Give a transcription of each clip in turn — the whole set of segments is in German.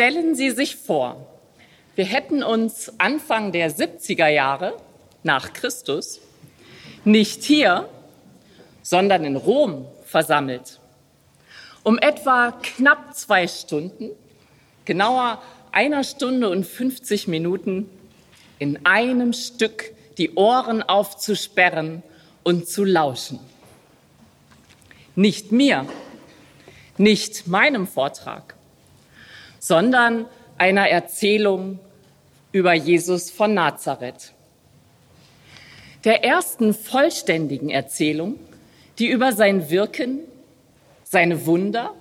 Stellen Sie sich vor, wir hätten uns Anfang der 70er Jahre nach Christus nicht hier, sondern in Rom versammelt, um etwa knapp zwei Stunden, genauer einer Stunde und 50 Minuten, in einem Stück die Ohren aufzusperren und zu lauschen. Nicht mir, nicht meinem Vortrag, sondern einer Erzählung über Jesus von Nazareth. Der ersten vollständigen Erzählung, die über sein Wirken, seine Wunder,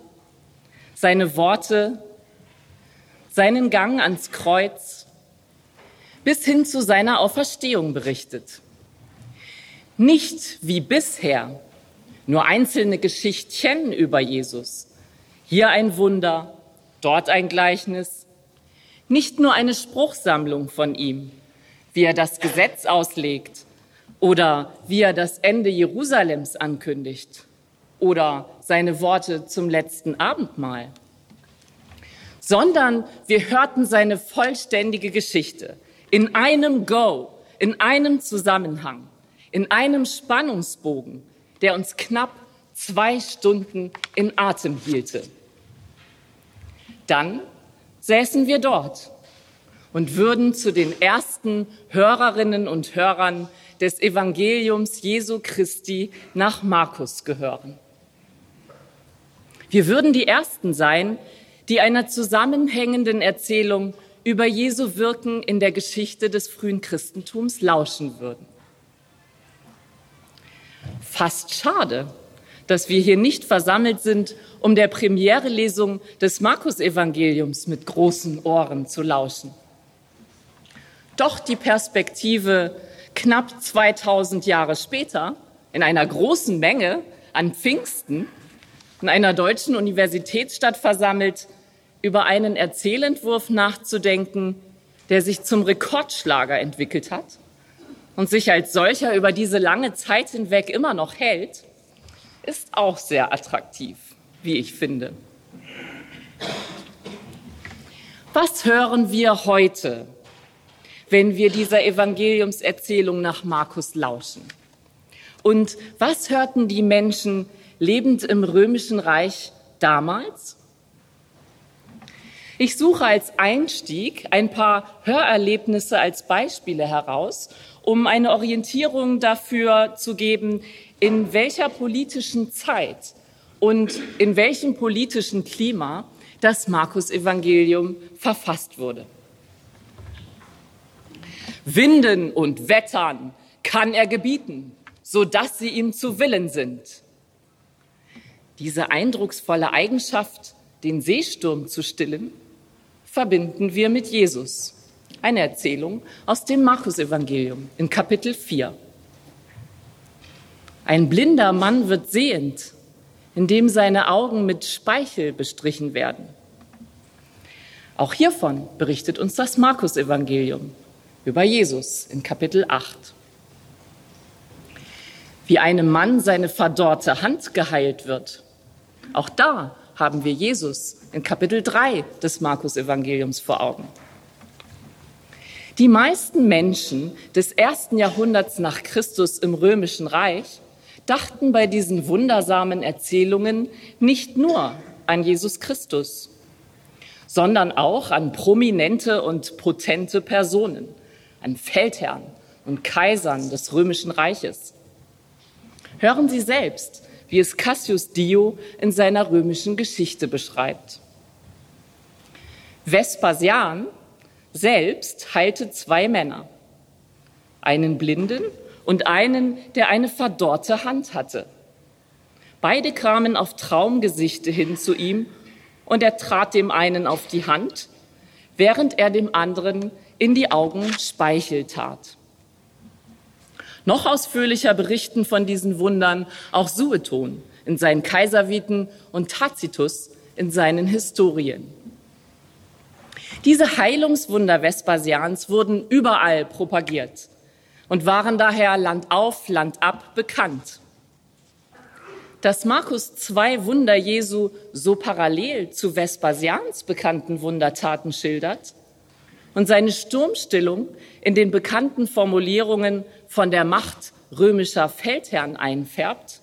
seine Worte, seinen Gang ans Kreuz bis hin zu seiner Auferstehung berichtet. Nicht wie bisher nur einzelne Geschichtchen über Jesus. Hier ein Wunder, dort ein Gleichnis. Nicht nur eine Spruchsammlung von ihm, wie er das Gesetz auslegt oder wie er das Ende Jerusalems ankündigt oder seine Worte zum letzten Abendmahl, sondern wir hörten seine vollständige Geschichte in einem Go, in einem Zusammenhang, in einem Spannungsbogen, der uns knapp zwei Stunden in Atem hielte. Dann säßen wir dort und würden zu den ersten Hörerinnen und Hörern des Evangeliums Jesu Christi nach Markus gehören. Wir würden die Ersten sein, die einer zusammenhängenden Erzählung über Jesu Wirken in der Geschichte des frühen Christentums lauschen würden. Fast schade, dass wir hier nicht versammelt sind, um der Premierelesung des Markus-Evangeliums mit großen Ohren zu lauschen. Doch die Perspektive knapp 2000 Jahre später in einer großen Menge an Pfingsten in einer deutschen Universitätsstadt versammelt, über einen Erzählentwurf nachzudenken, der sich zum Rekordschlager entwickelt hat und sich als solcher über diese lange Zeit hinweg immer noch hält, ist auch sehr attraktiv, wie ich finde. Was hören wir heute, wenn wir dieser Evangeliumserzählung nach Markus lauschen? Und was hörten die Menschen lebend im römischen Reich damals? Ich suche als Einstieg ein paar Hörerlebnisse als Beispiele heraus, um eine Orientierung dafür zu geben, in welcher politischen Zeit und in welchem politischen Klima das Markus-Evangelium verfasst wurde. Winden und Wettern kann er gebieten, so dass sie ihm zu Willen sind. Diese eindrucksvolle Eigenschaft, den Seesturm zu stillen, verbinden wir mit Jesus. Eine Erzählung aus dem Markus-Evangelium in Kapitel 4. Ein blinder Mann wird sehend, indem seine Augen mit Speichel bestrichen werden. Auch hiervon berichtet uns das Markus-Evangelium über Jesus in Kapitel 8. Wie einem Mann seine verdorrte Hand geheilt wird. Auch da haben wir Jesus in Kapitel 3 des Markus-Evangeliums vor Augen. Die meisten Menschen des ersten Jahrhunderts nach Christus im Römischen Reich dachten bei diesen wundersamen Erzählungen nicht nur an Jesus Christus, sondern auch an prominente und potente Personen, an Feldherren und Kaisern des römischen Reiches. Hören Sie selbst, wie es Cassius Dio in seiner römischen Geschichte beschreibt. Vespasian selbst heilte zwei Männer, einen Blinden und einen, der eine verdorrte Hand hatte. Beide kamen auf Traumgesichte hin zu ihm und er trat dem einen auf die Hand, während er dem anderen in die Augen Speichel tat. Noch ausführlicher berichten von diesen Wundern auch Sueton in seinen Kaiserviten und Tacitus in seinen Historien. Diese Heilungswunder Vespasians wurden überall propagiert und waren daher Land auf, Land ab bekannt. dass Markus zwei Wunder Jesu so parallel zu Vespasians bekannten Wundertaten schildert und seine Sturmstillung in den bekannten Formulierungen von der Macht römischer Feldherren einfärbt,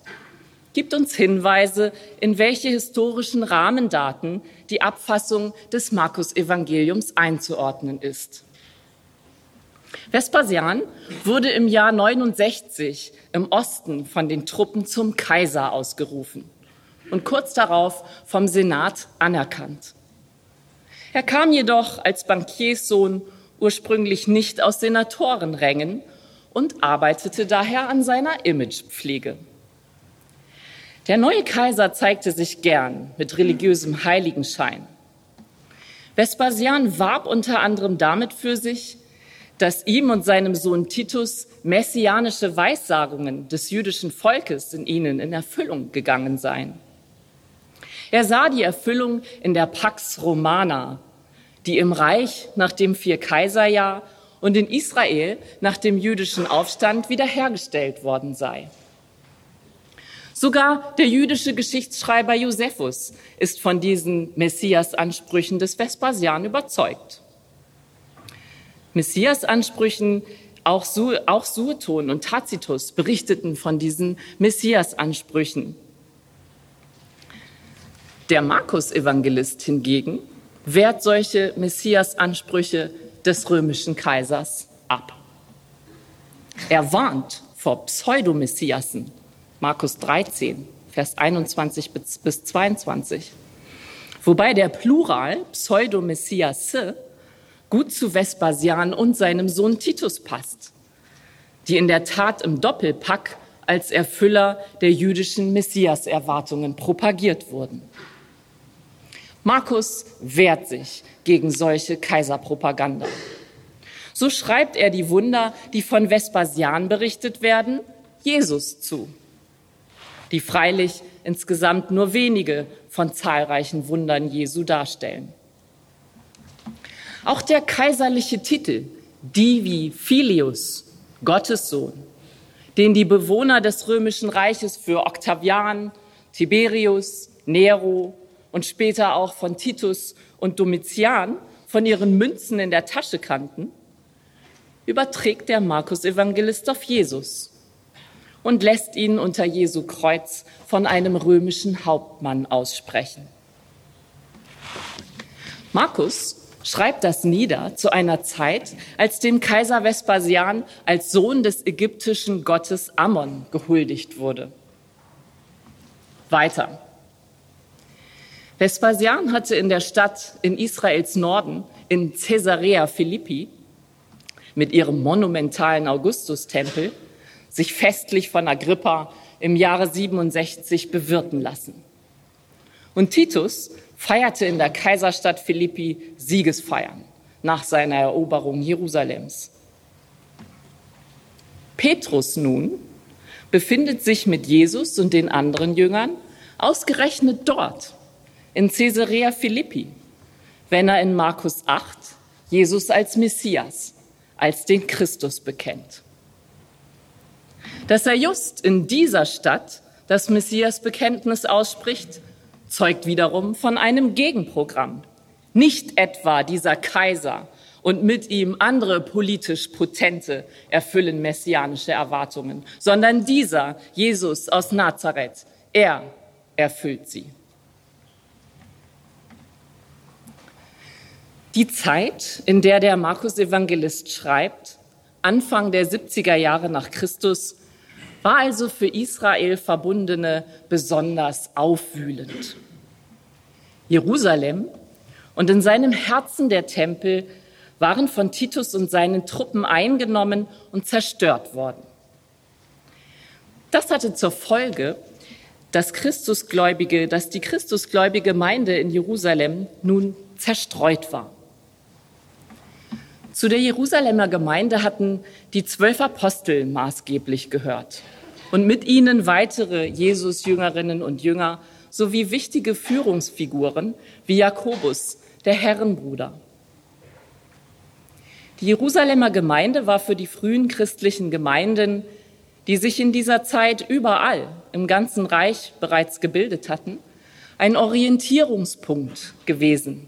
gibt uns Hinweise, in welche historischen Rahmendaten die Abfassung des Markus-Evangeliums einzuordnen ist. Vespasian wurde im Jahr 69 im Osten von den Truppen zum Kaiser ausgerufen und kurz darauf vom Senat anerkannt. Er kam jedoch als Bankierssohn ursprünglich nicht aus Senatorenrängen und arbeitete daher an seiner Imagepflege. Der neue Kaiser zeigte sich gern mit religiösem Heiligenschein. Vespasian warb unter anderem damit für sich, dass ihm und seinem Sohn Titus messianische Weissagungen des jüdischen Volkes in ihnen in Erfüllung gegangen seien. Er sah die Erfüllung in der Pax Romana, die im Reich nach dem Vier-Kaiserjahr und in Israel nach dem jüdischen Aufstand wiederhergestellt worden sei. Sogar der jüdische Geschichtsschreiber Josephus ist von diesen Messias-Ansprüchen des Vespasian überzeugt. Messias-Ansprüchen, auch, Su auch Sueton und Tacitus berichteten von diesen Messias-Ansprüchen. Der Markus-Evangelist hingegen wehrt solche Messias-Ansprüche des römischen Kaisers ab. Er warnt vor Pseudomessiassen, Markus 13, Vers 21 bis 22, wobei der Plural Pseudomessiasse gut zu Vespasian und seinem Sohn Titus passt, die in der Tat im Doppelpack als Erfüller der jüdischen Messias-Erwartungen propagiert wurden. Markus wehrt sich gegen solche Kaiserpropaganda. So schreibt er die Wunder, die von Vespasian berichtet werden, Jesus zu, die freilich insgesamt nur wenige von zahlreichen Wundern Jesu darstellen. Auch der kaiserliche Titel Divi Filius, Gottes Sohn, den die Bewohner des römischen Reiches für Octavian, Tiberius, Nero und später auch von Titus und Domitian von ihren Münzen in der Tasche kannten, überträgt der Markus-Evangelist auf Jesus und lässt ihn unter Jesu Kreuz von einem römischen Hauptmann aussprechen. Markus schreibt das nieder zu einer Zeit, als dem Kaiser Vespasian als Sohn des ägyptischen Gottes Ammon gehuldigt wurde. Weiter. Vespasian hatte in der Stadt in Israels Norden, in Caesarea Philippi, mit ihrem monumentalen Augustustempel, sich festlich von Agrippa im Jahre 67 bewirten lassen. Und Titus feierte in der Kaiserstadt Philippi Siegesfeiern nach seiner Eroberung Jerusalems. Petrus nun befindet sich mit Jesus und den anderen Jüngern ausgerechnet dort, in Caesarea Philippi, wenn er in Markus 8 Jesus als Messias, als den Christus bekennt. Dass er just in dieser Stadt das Messias-Bekenntnis ausspricht, zeugt wiederum von einem Gegenprogramm. Nicht etwa dieser Kaiser und mit ihm andere politisch Potente erfüllen messianische Erwartungen, sondern dieser Jesus aus Nazareth, er erfüllt sie. Die Zeit, in der der Markus-Evangelist schreibt, Anfang der 70er Jahre nach Christus, war also für Israel Verbundene besonders aufwühlend. Jerusalem und in seinem Herzen der Tempel waren von Titus und seinen Truppen eingenommen und zerstört worden. Das hatte zur Folge, dass Christusgläubige, dass die Christusgläubige Gemeinde in Jerusalem nun zerstreut war. Zu der Jerusalemer Gemeinde hatten die zwölf Apostel maßgeblich gehört und mit ihnen weitere Jesus-Jüngerinnen und Jünger sowie wichtige Führungsfiguren wie Jakobus, der Herrenbruder. Die Jerusalemer Gemeinde war für die frühen christlichen Gemeinden die sich in dieser Zeit überall im ganzen Reich bereits gebildet hatten, ein Orientierungspunkt gewesen,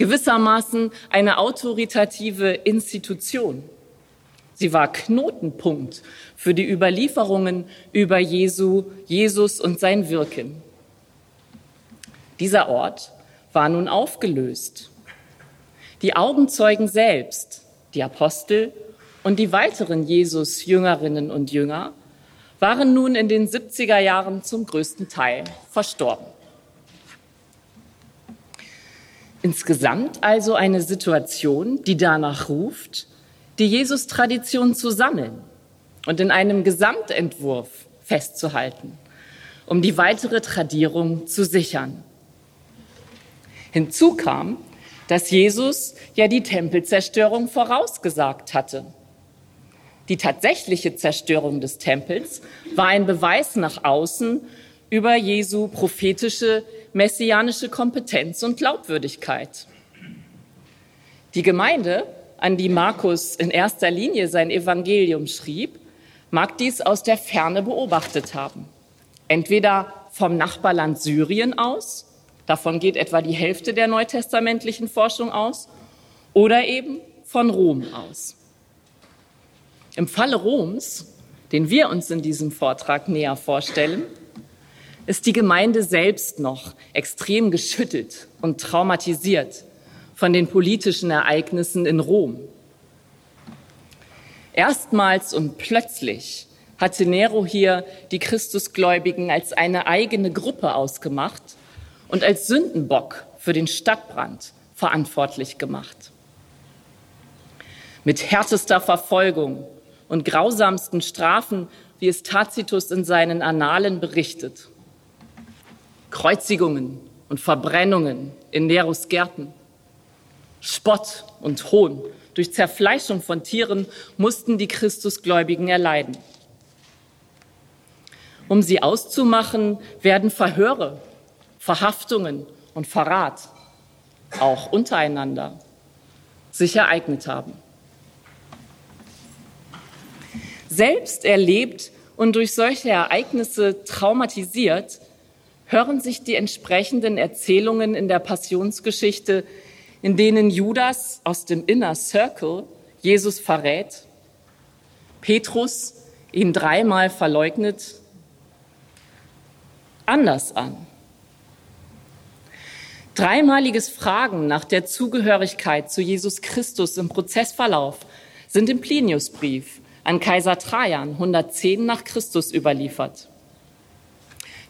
gewissermaßen eine autoritative Institution. Sie war Knotenpunkt für die Überlieferungen über Jesu, Jesus und sein Wirken. Dieser Ort war nun aufgelöst. Die Augenzeugen selbst, die Apostel und die weiteren Jesus-Jüngerinnen und Jünger waren nun in den 70er Jahren zum größten Teil verstorben. Insgesamt also eine Situation, die danach ruft, die Jesus-Tradition zu sammeln und in einem Gesamtentwurf festzuhalten, um die weitere Tradierung zu sichern. Hinzu kam, dass Jesus ja die Tempelzerstörung vorausgesagt hatte. Die tatsächliche Zerstörung des Tempels war ein Beweis nach außen über Jesu prophetische messianische Kompetenz und Glaubwürdigkeit. Die Gemeinde, an die Markus in erster Linie sein Evangelium schrieb, mag dies aus der Ferne beobachtet haben. Entweder vom Nachbarland Syrien aus, davon geht etwa die Hälfte der neutestamentlichen Forschung aus, oder eben von Rom aus. Im Falle Roms, den wir uns in diesem Vortrag näher vorstellen, ist die Gemeinde selbst noch extrem geschüttelt und traumatisiert von den politischen Ereignissen in Rom. Erstmals und plötzlich hatte Nero hier die Christusgläubigen als eine eigene Gruppe ausgemacht und als Sündenbock für den Stadtbrand verantwortlich gemacht. Mit härtester Verfolgung und grausamsten Strafen, wie es Tacitus in seinen Annalen berichtet. Kreuzigungen und Verbrennungen in Neros Gärten. Spott und Hohn durch Zerfleischung von Tieren mussten die Christusgläubigen erleiden. Um sie auszumachen, werden Verhöre, Verhaftungen und Verrat, auch untereinander, sich ereignet haben. Selbst erlebt und durch solche Ereignisse traumatisiert, hören sich die entsprechenden Erzählungen in der Passionsgeschichte, in denen Judas aus dem Inner Circle Jesus verrät, Petrus ihn dreimal verleugnet, anders an. Dreimaliges Fragen nach der Zugehörigkeit zu Jesus Christus im Prozessverlauf sind im Pliniusbrief an Kaiser Trajan 110 nach Christus überliefert.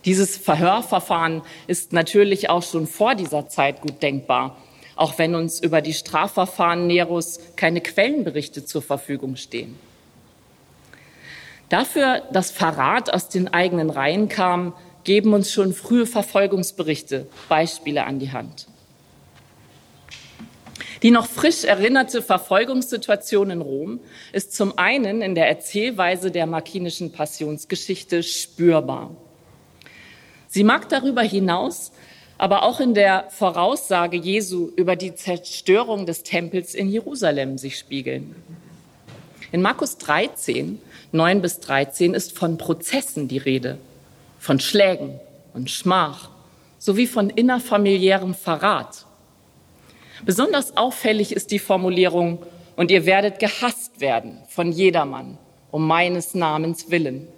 Dieses Verhörverfahren ist natürlich auch schon vor dieser Zeit gut denkbar, auch wenn uns über die Strafverfahren Neros keine Quellenberichte zur Verfügung stehen. Dafür, dass Verrat aus den eigenen Reihen kam, geben uns schon frühe Verfolgungsberichte Beispiele an die Hand. Die noch frisch erinnerte Verfolgungssituation in Rom ist zum einen in der Erzählweise der markinischen Passionsgeschichte spürbar. Sie mag darüber hinaus aber auch in der Voraussage Jesu über die Zerstörung des Tempels in Jerusalem sich spiegeln. In Markus 13, 9 bis 13 ist von Prozessen die Rede, von Schlägen und Schmach sowie von innerfamiliärem Verrat. Besonders auffällig ist die Formulierung, und ihr werdet gehasst werden von jedermann um meines Namens willen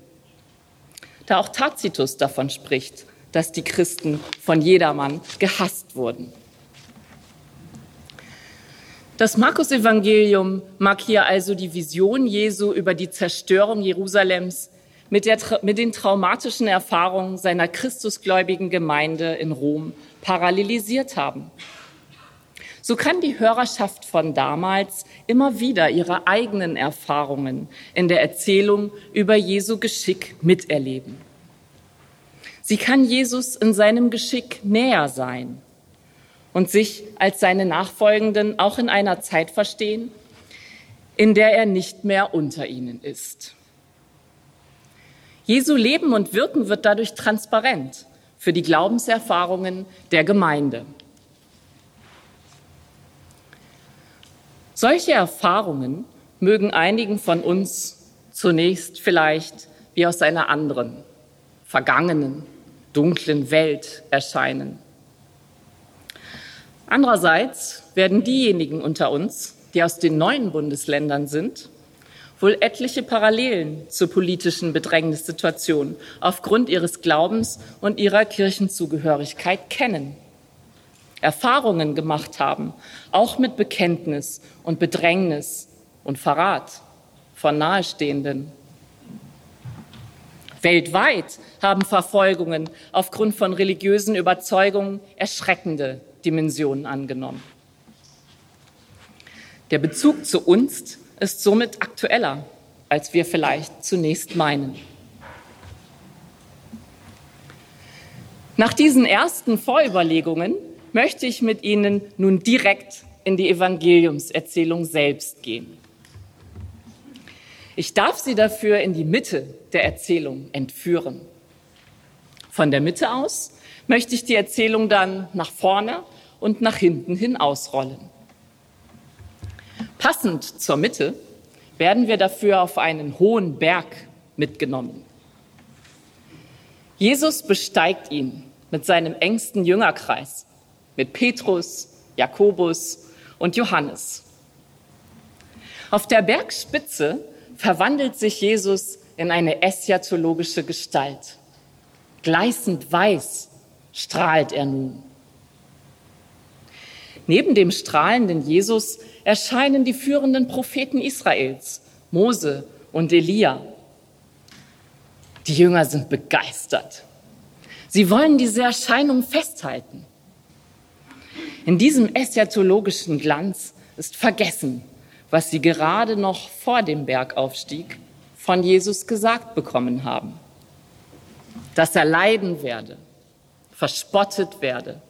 da auch Tacitus davon spricht, dass die Christen von jedermann gehasst wurden. Das Markus-Evangelium mag hier also die Vision Jesu über die Zerstörung Jerusalems mit, der, mit den traumatischen Erfahrungen seiner christusgläubigen Gemeinde in Rom parallelisiert haben. So kann die Hörerschaft von damals immer wieder ihre eigenen Erfahrungen in der Erzählung über Jesu Geschick miterleben. Sie kann Jesus in seinem Geschick näher sein und sich als seine Nachfolgenden auch in einer Zeit verstehen, in der er nicht mehr unter ihnen ist. Jesu Leben und Wirken wird dadurch transparent für die Glaubenserfahrungen der Gemeinde. Solche Erfahrungen mögen einigen von uns zunächst vielleicht wie aus einer anderen, vergangenen, dunklen Welt erscheinen. Andererseits werden diejenigen unter uns, die aus den neuen Bundesländern sind, wohl etliche Parallelen zur politischen Bedrängnissituation aufgrund ihres Glaubens und ihrer Kirchenzugehörigkeit kennen. Erfahrungen gemacht haben, auch mit Bekenntnis und Bedrängnis und Verrat von Nahestehenden. Weltweit haben Verfolgungen aufgrund von religiösen Überzeugungen erschreckende Dimensionen angenommen. Der Bezug zu uns ist somit aktueller, als wir vielleicht zunächst meinen. Nach diesen ersten Vorüberlegungen möchte ich mit Ihnen nun direkt in die Evangeliumserzählung selbst gehen. Ich darf Sie dafür in die Mitte der Erzählung entführen. Von der Mitte aus möchte ich die Erzählung dann nach vorne und nach hinten hin ausrollen. Passend zur Mitte werden wir dafür auf einen hohen Berg mitgenommen. Jesus besteigt ihn mit seinem engsten Jüngerkreis, mit Petrus, Jakobus und Johannes. Auf der Bergspitze verwandelt sich Jesus in eine eschatologische Gestalt. Gleißend weiß strahlt er nun. Neben dem strahlenden Jesus erscheinen die führenden Propheten Israels, Mose und Elia. Die Jünger sind begeistert. Sie wollen diese Erscheinung festhalten. In diesem eschatologischen Glanz ist vergessen, was sie gerade noch vor dem Bergaufstieg von Jesus gesagt bekommen haben. Dass er leiden werde, verspottet werde,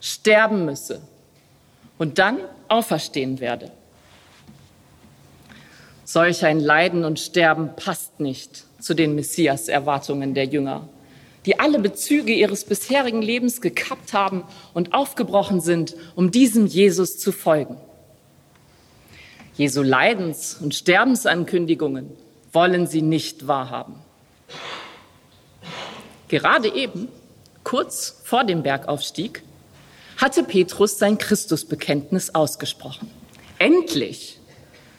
sterben müsse und dann auferstehen werde. Solch ein Leiden und Sterben passt nicht zu den Messias-Erwartungen der Jünger, die alle Bezüge ihres bisherigen Lebens gekappt haben und aufgebrochen sind, um diesem Jesus zu folgen. Jesu Leidens- und Sterbensankündigungen wollen sie nicht wahrhaben. Gerade eben, kurz vor dem Bergaufstieg, hatte Petrus sein Christusbekenntnis ausgesprochen. Endlich,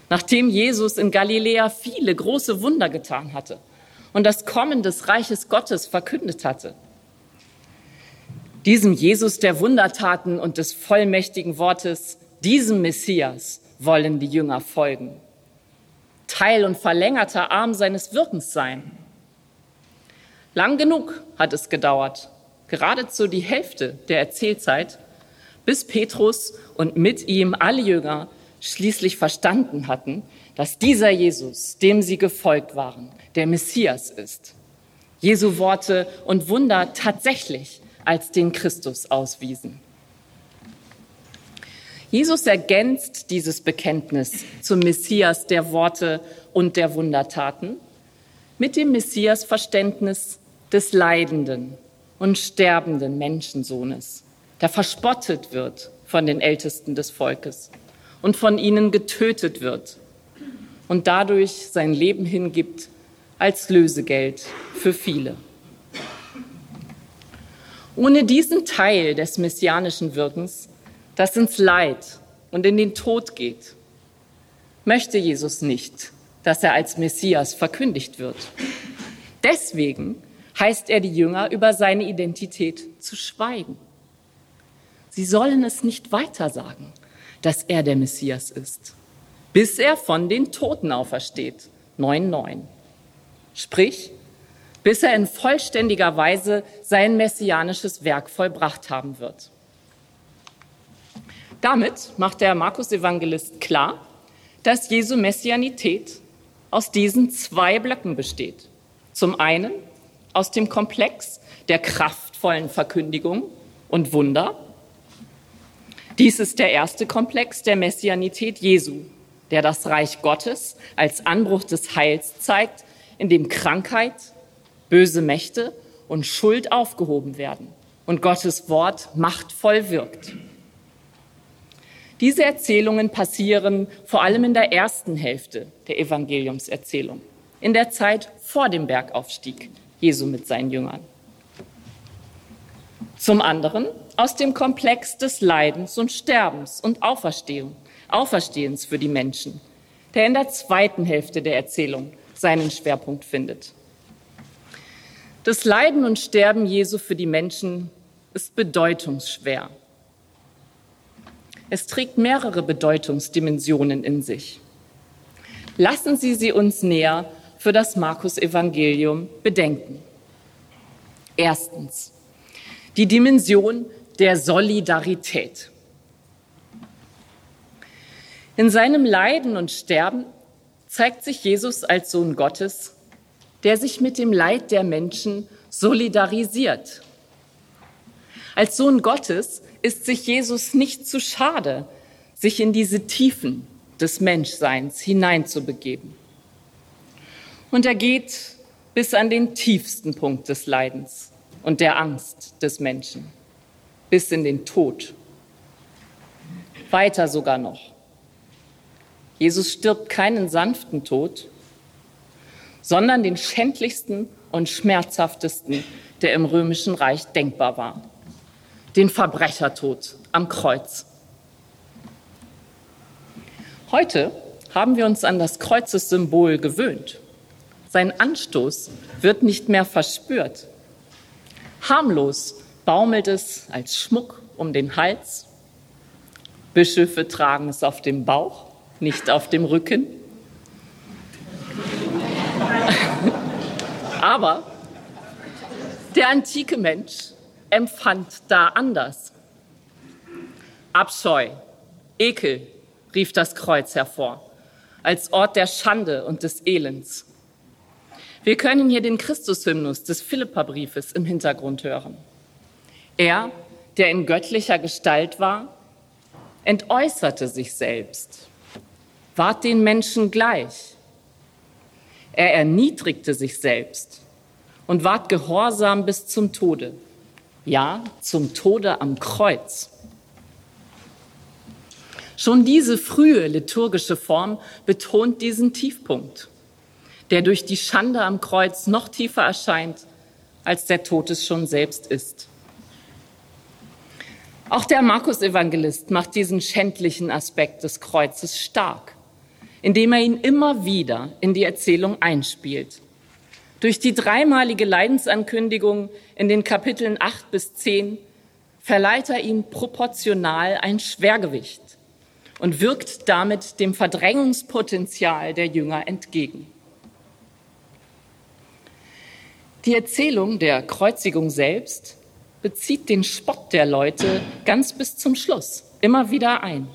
nachdem Jesus in Galiläa viele große Wunder getan hatte und das Kommen des Reiches Gottes verkündet hatte. Diesem Jesus der Wundertaten und des vollmächtigen Wortes, diesem Messias wollen die Jünger folgen. Teil und verlängerter Arm seines Wirkens sein. Lang genug hat es gedauert, geradezu die Hälfte der Erzählzeit, bis Petrus und mit ihm alle Jünger schließlich verstanden hatten, dass dieser Jesus, dem sie gefolgt waren, der Messias ist. Jesu Worte und Wunder tatsächlich als den Christus auswiesen. Jesus ergänzt dieses Bekenntnis zum Messias der Worte und der Wundertaten mit dem Messias-Verständnis des leidenden und sterbenden Menschensohnes der verspottet wird von den Ältesten des Volkes und von ihnen getötet wird und dadurch sein Leben hingibt als Lösegeld für viele. Ohne diesen Teil des messianischen Wirkens, das ins Leid und in den Tod geht, möchte Jesus nicht, dass er als Messias verkündigt wird. Deswegen heißt er die Jünger über seine Identität zu schweigen. Sie sollen es nicht weiter sagen, dass er der Messias ist, bis er von den Toten aufersteht. 9,9. Sprich, bis er in vollständiger Weise sein messianisches Werk vollbracht haben wird. Damit macht der Markus-Evangelist klar, dass Jesu Messianität aus diesen zwei Blöcken besteht. Zum einen aus dem Komplex der kraftvollen Verkündigung und Wunder dies ist der erste Komplex der Messianität Jesu, der das Reich Gottes als Anbruch des Heils zeigt, in dem Krankheit, böse Mächte und Schuld aufgehoben werden und Gottes Wort machtvoll wirkt. Diese Erzählungen passieren vor allem in der ersten Hälfte der Evangeliumserzählung. in der Zeit vor dem Bergaufstieg Jesu mit seinen Jüngern. Zum anderen aus dem Komplex des Leidens und Sterbens und Auferstehung, Auferstehens für die Menschen, der in der zweiten Hälfte der Erzählung seinen Schwerpunkt findet. Das Leiden und Sterben Jesu für die Menschen ist bedeutungsschwer. Es trägt mehrere Bedeutungsdimensionen in sich. Lassen Sie sie uns näher für das Markus-Evangelium bedenken. Erstens die Dimension der Solidarität. In seinem Leiden und Sterben zeigt sich Jesus als Sohn Gottes, der sich mit dem Leid der Menschen solidarisiert. Als Sohn Gottes ist sich Jesus nicht zu schade, sich in diese Tiefen des Menschseins hineinzubegeben. Und er geht bis an den tiefsten Punkt des Leidens und der Angst des Menschen, bis in den Tod. Weiter sogar noch. Jesus stirbt keinen sanften Tod, sondern den schändlichsten und schmerzhaftesten, der im römischen Reich denkbar war. Den Verbrechertod am Kreuz. Heute haben wir uns an das Kreuzessymbol gewöhnt. Sein Anstoß wird nicht mehr verspürt. Harmlos baumelt es als Schmuck um den Hals. Bischöfe tragen es auf dem Bauch, nicht auf dem Rücken. Aber der antike Mensch empfand da anders. Abscheu, Ekel rief das Kreuz hervor, als Ort der Schande und des Elends. Wir können hier den Christushymnus des Philipperbriefes im Hintergrund hören. Er, der in göttlicher Gestalt war, entäußerte sich selbst, ward den Menschen gleich. Er erniedrigte sich selbst und ward gehorsam bis zum Tode, ja, zum Tode am Kreuz. Schon diese frühe liturgische Form betont diesen Tiefpunkt der durch die Schande am Kreuz noch tiefer erscheint, als der Tod es schon selbst ist. Auch der Markus-Evangelist macht diesen schändlichen Aspekt des Kreuzes stark, indem er ihn immer wieder in die Erzählung einspielt. Durch die dreimalige Leidensankündigung in den Kapiteln 8 bis 10 verleiht er ihm proportional ein Schwergewicht und wirkt damit dem Verdrängungspotenzial der Jünger entgegen. Die Erzählung der Kreuzigung selbst bezieht den Spott der Leute ganz bis zum Schluss immer wieder ein.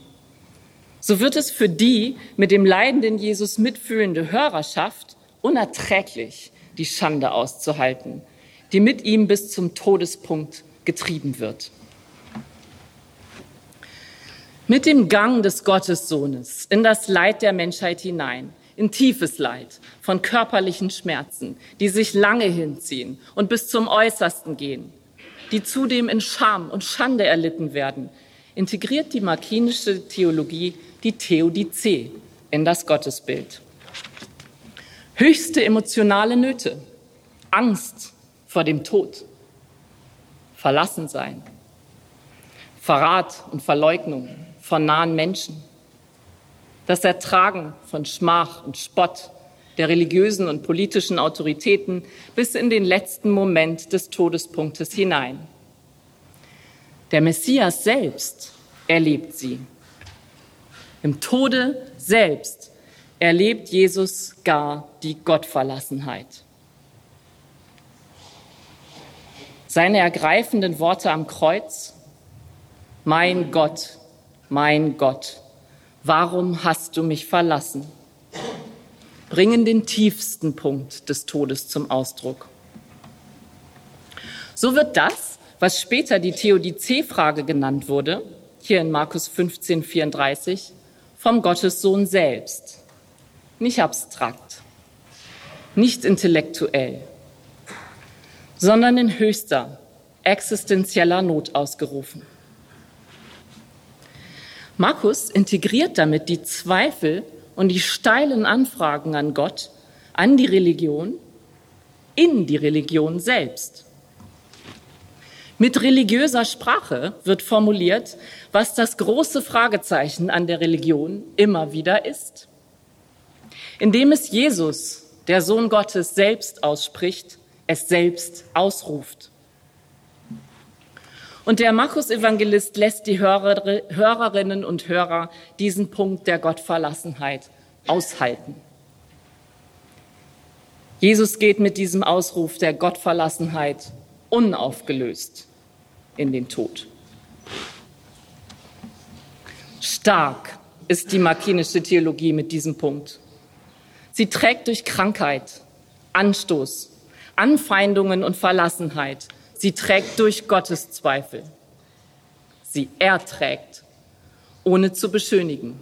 So wird es für die mit dem leidenden Jesus mitfühlende Hörerschaft unerträglich, die Schande auszuhalten, die mit ihm bis zum Todespunkt getrieben wird. Mit dem Gang des Gottessohnes in das Leid der Menschheit hinein in tiefes Leid, von körperlichen Schmerzen, die sich lange hinziehen und bis zum Äußersten gehen, die zudem in Scham und Schande erlitten werden, integriert die markinische Theologie die Theodizee in das Gottesbild. Höchste emotionale Nöte, Angst vor dem Tod, Verlassensein, Verrat und Verleugnung von nahen Menschen, das Ertragen von Schmach und Spott der religiösen und politischen Autoritäten bis in den letzten Moment des Todespunktes hinein. Der Messias selbst erlebt sie. Im Tode selbst erlebt Jesus gar die Gottverlassenheit. Seine ergreifenden Worte am Kreuz, mein Gott, mein Gott, Warum hast du mich verlassen? Bringen den tiefsten Punkt des Todes zum Ausdruck. So wird das, was später die Theodizee-Frage genannt wurde, hier in Markus 15, 34, vom Gottessohn selbst. Nicht abstrakt, nicht intellektuell, sondern in höchster existenzieller Not ausgerufen. Markus integriert damit die Zweifel und die steilen Anfragen an Gott an die Religion, in die Religion selbst. Mit religiöser Sprache wird formuliert, was das große Fragezeichen an der Religion immer wieder ist. Indem es Jesus, der Sohn Gottes, selbst ausspricht, es selbst ausruft. Und der Markus-Evangelist lässt die Hörer, Hörerinnen und Hörer diesen Punkt der Gottverlassenheit aushalten. Jesus geht mit diesem Ausruf der Gottverlassenheit unaufgelöst in den Tod. Stark ist die markinische Theologie mit diesem Punkt. Sie trägt durch Krankheit, Anstoß, Anfeindungen und Verlassenheit. Sie trägt durch Gotteszweifel. Sie erträgt, ohne zu beschönigen.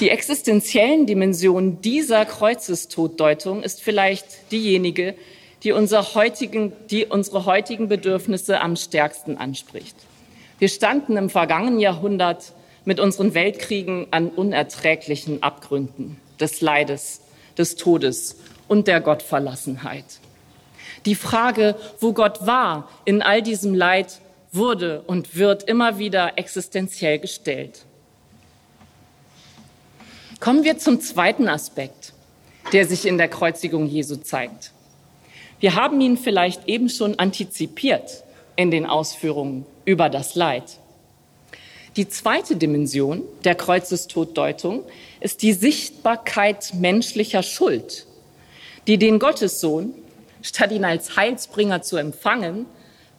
Die existenziellen Dimensionen dieser Kreuzestotdeutung ist vielleicht diejenige, die, unser heutigen, die unsere heutigen Bedürfnisse am stärksten anspricht. Wir standen im vergangenen Jahrhundert mit unseren Weltkriegen an unerträglichen Abgründen des Leides, des Todes und der Gottverlassenheit. Die Frage, wo Gott war in all diesem Leid, wurde und wird immer wieder existenziell gestellt. Kommen wir zum zweiten Aspekt, der sich in der Kreuzigung Jesu zeigt. Wir haben ihn vielleicht eben schon antizipiert in den Ausführungen über das Leid. Die zweite Dimension der Kreuzestotdeutung ist die Sichtbarkeit menschlicher Schuld, die den Gottessohn, statt ihn als Heilsbringer zu empfangen,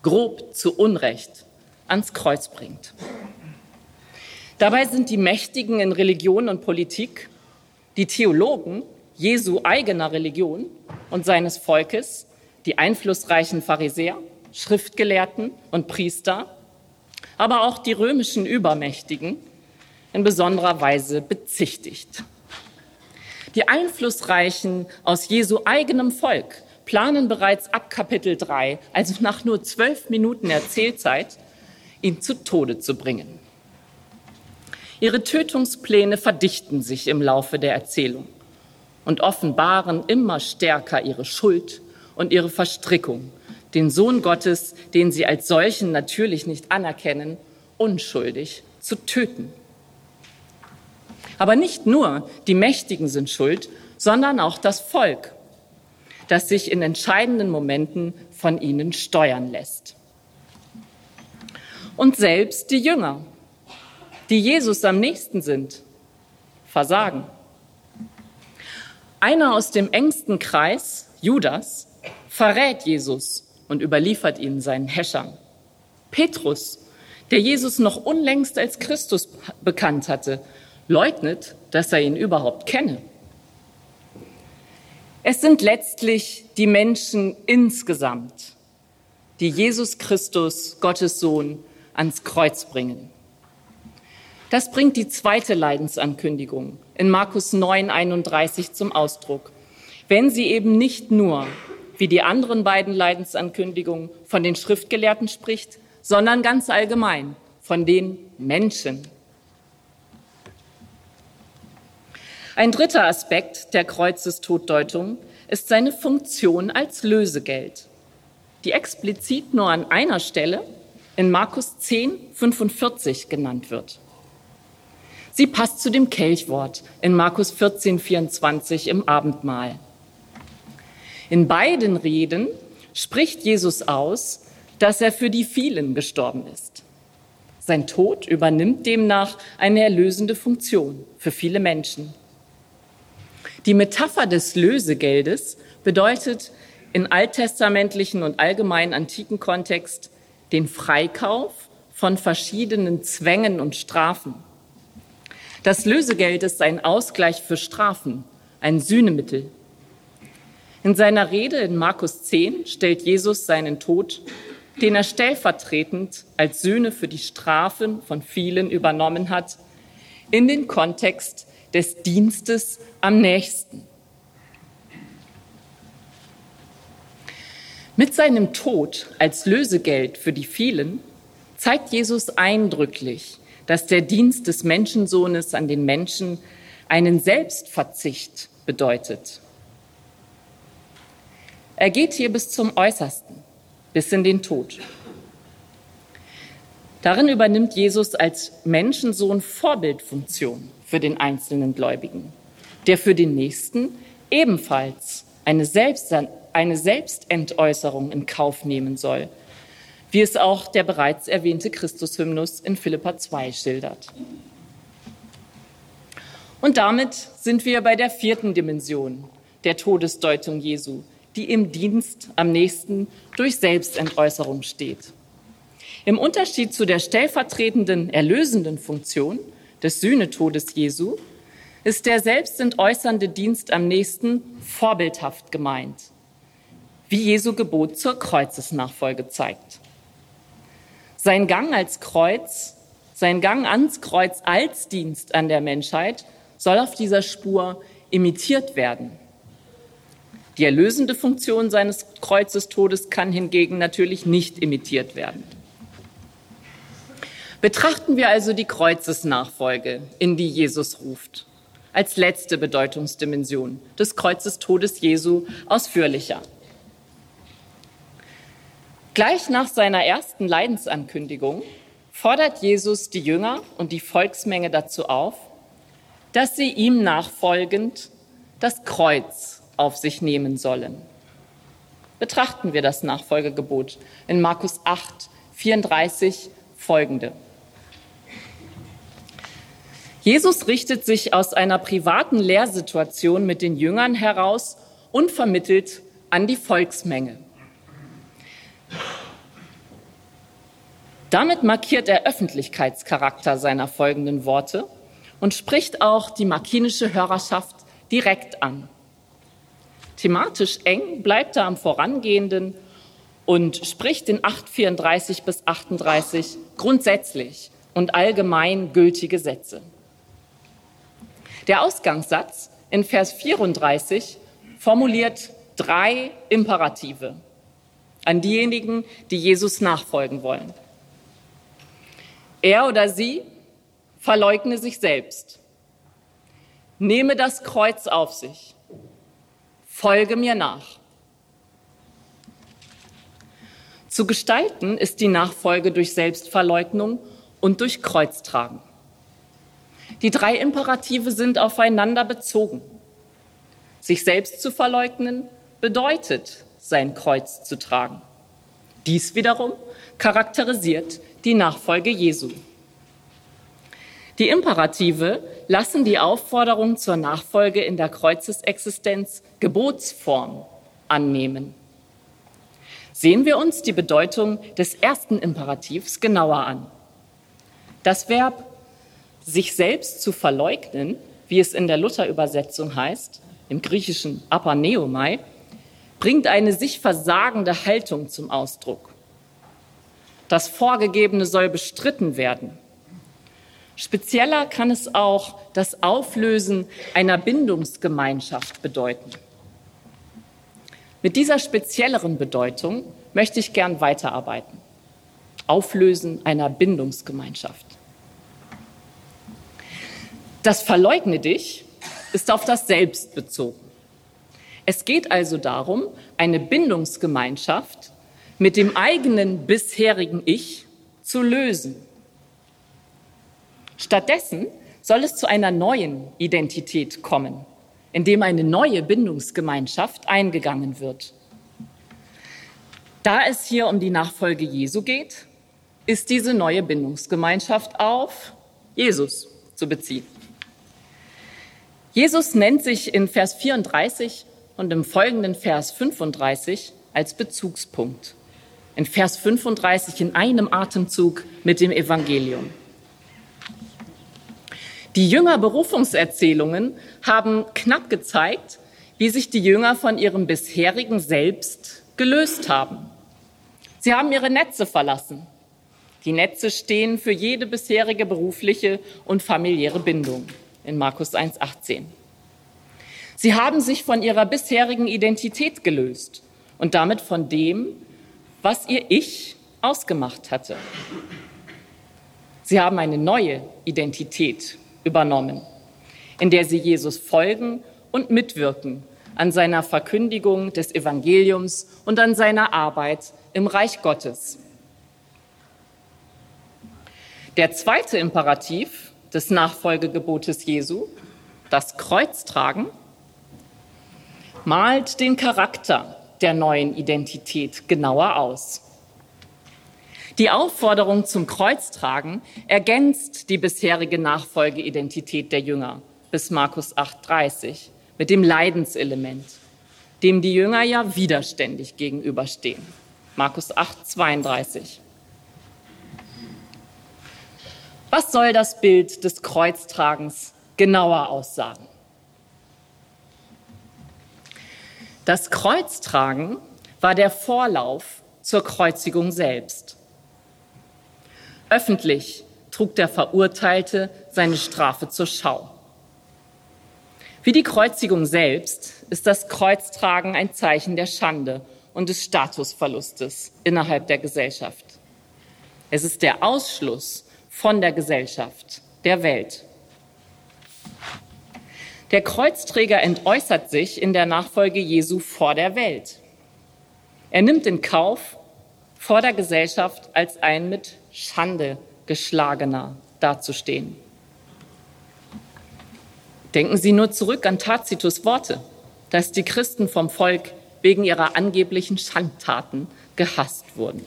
grob zu Unrecht ans Kreuz bringt. Dabei sind die Mächtigen in Religion und Politik, die Theologen Jesu eigener Religion und seines Volkes, die einflussreichen Pharisäer, Schriftgelehrten und Priester, aber auch die römischen Übermächtigen in besonderer Weise bezichtigt. Die Einflussreichen aus Jesu eigenem Volk planen bereits ab Kapitel 3, also nach nur zwölf Minuten Erzählzeit, ihn zu Tode zu bringen. Ihre Tötungspläne verdichten sich im Laufe der Erzählung und offenbaren immer stärker ihre Schuld und ihre Verstrickung, den Sohn Gottes, den sie als solchen natürlich nicht anerkennen, unschuldig zu töten. Aber nicht nur die Mächtigen sind schuld, sondern auch das Volk, das sich in entscheidenden Momenten von ihnen steuern lässt. Und selbst die Jünger, die Jesus am nächsten sind, versagen. Einer aus dem engsten Kreis, Judas, verrät Jesus und überliefert ihn seinen Häschern. Petrus, der Jesus noch unlängst als Christus bekannt hatte, leugnet, dass er ihn überhaupt kenne. Es sind letztlich die Menschen insgesamt, die Jesus Christus, Gottes Sohn, ans Kreuz bringen. Das bringt die zweite Leidensankündigung in Markus 9, 31 zum Ausdruck. Wenn sie eben nicht nur, wie die anderen beiden Leidensankündigungen, von den Schriftgelehrten spricht, sondern ganz allgemein von den Menschen. Ein dritter Aspekt der Kreuzestotdeutung ist seine Funktion als Lösegeld, die explizit nur an einer Stelle in Markus 10, 45 genannt wird. Sie passt zu dem Kelchwort in Markus 14, 24 im Abendmahl. In beiden Reden spricht Jesus aus, dass er für die vielen gestorben ist. Sein Tod übernimmt demnach eine erlösende Funktion für viele Menschen. Die Metapher des Lösegeldes bedeutet in alttestamentlichen und allgemein antiken Kontext den Freikauf von verschiedenen Zwängen und Strafen. Das Lösegeld ist ein Ausgleich für Strafen, ein Sühnemittel. In seiner Rede in Markus 10 stellt Jesus seinen Tod, den er stellvertretend als Sühne für die Strafen von vielen übernommen hat, in den Kontext des Dienstes am nächsten. Mit seinem Tod als Lösegeld für die vielen zeigt Jesus eindrücklich, dass der Dienst des Menschensohnes an den Menschen einen Selbstverzicht bedeutet. Er geht hier bis zum Äußersten, bis in den Tod. Darin übernimmt Jesus als Menschensohn Vorbildfunktion für den einzelnen Gläubigen, der für den Nächsten ebenfalls eine, Selbst eine Selbstentäußerung in Kauf nehmen soll, wie es auch der bereits erwähnte Christushymnus in Philippa 2 schildert. Und damit sind wir bei der vierten Dimension der Todesdeutung Jesu, die im Dienst am nächsten durch Selbstentäußerung steht. Im Unterschied zu der stellvertretenden erlösenden Funktion des Sühnetodes Jesu ist der selbstentäußernde Dienst am nächsten vorbildhaft gemeint, wie Jesu Gebot zur Kreuzesnachfolge zeigt. Sein Gang als Kreuz, sein Gang ans Kreuz als Dienst an der Menschheit soll auf dieser Spur imitiert werden. Die erlösende Funktion seines Kreuzestodes kann hingegen natürlich nicht imitiert werden. Betrachten wir also die Kreuzesnachfolge, in die Jesus ruft, als letzte Bedeutungsdimension des Kreuzestodes Jesu ausführlicher. Gleich nach seiner ersten Leidensankündigung fordert Jesus die Jünger und die Volksmenge dazu auf, dass sie ihm nachfolgend das Kreuz auf sich nehmen sollen. Betrachten wir das Nachfolgegebot in Markus 8, 34 folgende. Jesus richtet sich aus einer privaten Lehrsituation mit den Jüngern heraus und vermittelt an die Volksmenge. Damit markiert er Öffentlichkeitscharakter seiner folgenden Worte und spricht auch die markinische Hörerschaft direkt an. Thematisch eng bleibt er am Vorangehenden und spricht in 834 bis 38 grundsätzlich und allgemein gültige Sätze. Der Ausgangssatz in Vers 34 formuliert drei Imperative an diejenigen, die Jesus nachfolgen wollen. Er oder sie verleugne sich selbst, nehme das Kreuz auf sich, folge mir nach. Zu gestalten ist die Nachfolge durch Selbstverleugnung und durch Kreuztragen. Die drei Imperative sind aufeinander bezogen. Sich selbst zu verleugnen bedeutet, sein Kreuz zu tragen. Dies wiederum charakterisiert die Nachfolge Jesu. Die Imperative lassen die Aufforderung zur Nachfolge in der Kreuzesexistenz Gebotsform annehmen. Sehen wir uns die Bedeutung des ersten Imperativs genauer an. Das Verb sich selbst zu verleugnen, wie es in der Luther-Übersetzung heißt, im griechischen apaneomai, bringt eine sich versagende Haltung zum Ausdruck. Das Vorgegebene soll bestritten werden. Spezieller kann es auch das Auflösen einer Bindungsgemeinschaft bedeuten. Mit dieser spezielleren Bedeutung möchte ich gern weiterarbeiten. Auflösen einer Bindungsgemeinschaft. Das Verleugne dich ist auf das Selbst bezogen. Es geht also darum, eine Bindungsgemeinschaft mit dem eigenen bisherigen Ich zu lösen. Stattdessen soll es zu einer neuen Identität kommen, indem eine neue Bindungsgemeinschaft eingegangen wird. Da es hier um die Nachfolge Jesu geht, ist diese neue Bindungsgemeinschaft auf Jesus zu beziehen. Jesus nennt sich in Vers 34 und im folgenden Vers 35 als Bezugspunkt. In Vers 35 in einem Atemzug mit dem Evangelium. Die Jüngerberufungserzählungen haben knapp gezeigt, wie sich die Jünger von ihrem bisherigen Selbst gelöst haben. Sie haben ihre Netze verlassen. Die Netze stehen für jede bisherige berufliche und familiäre Bindung in Markus 1,18. Sie haben sich von ihrer bisherigen Identität gelöst und damit von dem, was ihr Ich ausgemacht hatte. Sie haben eine neue Identität übernommen, in der sie Jesus folgen und mitwirken an seiner Verkündigung des Evangeliums und an seiner Arbeit im Reich Gottes. Der zweite Imperativ des Nachfolgegebotes Jesu, das Kreuztragen, malt den Charakter der neuen Identität genauer aus. Die Aufforderung zum Kreuztragen ergänzt die bisherige Nachfolgeidentität der Jünger bis Markus 8,30 mit dem Leidenselement, dem die Jünger ja widerständig gegenüberstehen. Markus 8,32. Was soll das Bild des Kreuztragens genauer aussagen? Das Kreuztragen war der Vorlauf zur Kreuzigung selbst. Öffentlich trug der Verurteilte seine Strafe zur Schau. Wie die Kreuzigung selbst ist das Kreuztragen ein Zeichen der Schande und des Statusverlustes innerhalb der Gesellschaft. Es ist der Ausschluss von der Gesellschaft, der Welt. Der Kreuzträger entäußert sich in der Nachfolge Jesu vor der Welt. Er nimmt in Kauf, vor der Gesellschaft als ein mit Schande geschlagener dazustehen. Denken Sie nur zurück an Tacitus Worte, dass die Christen vom Volk wegen ihrer angeblichen Schandtaten gehasst wurden.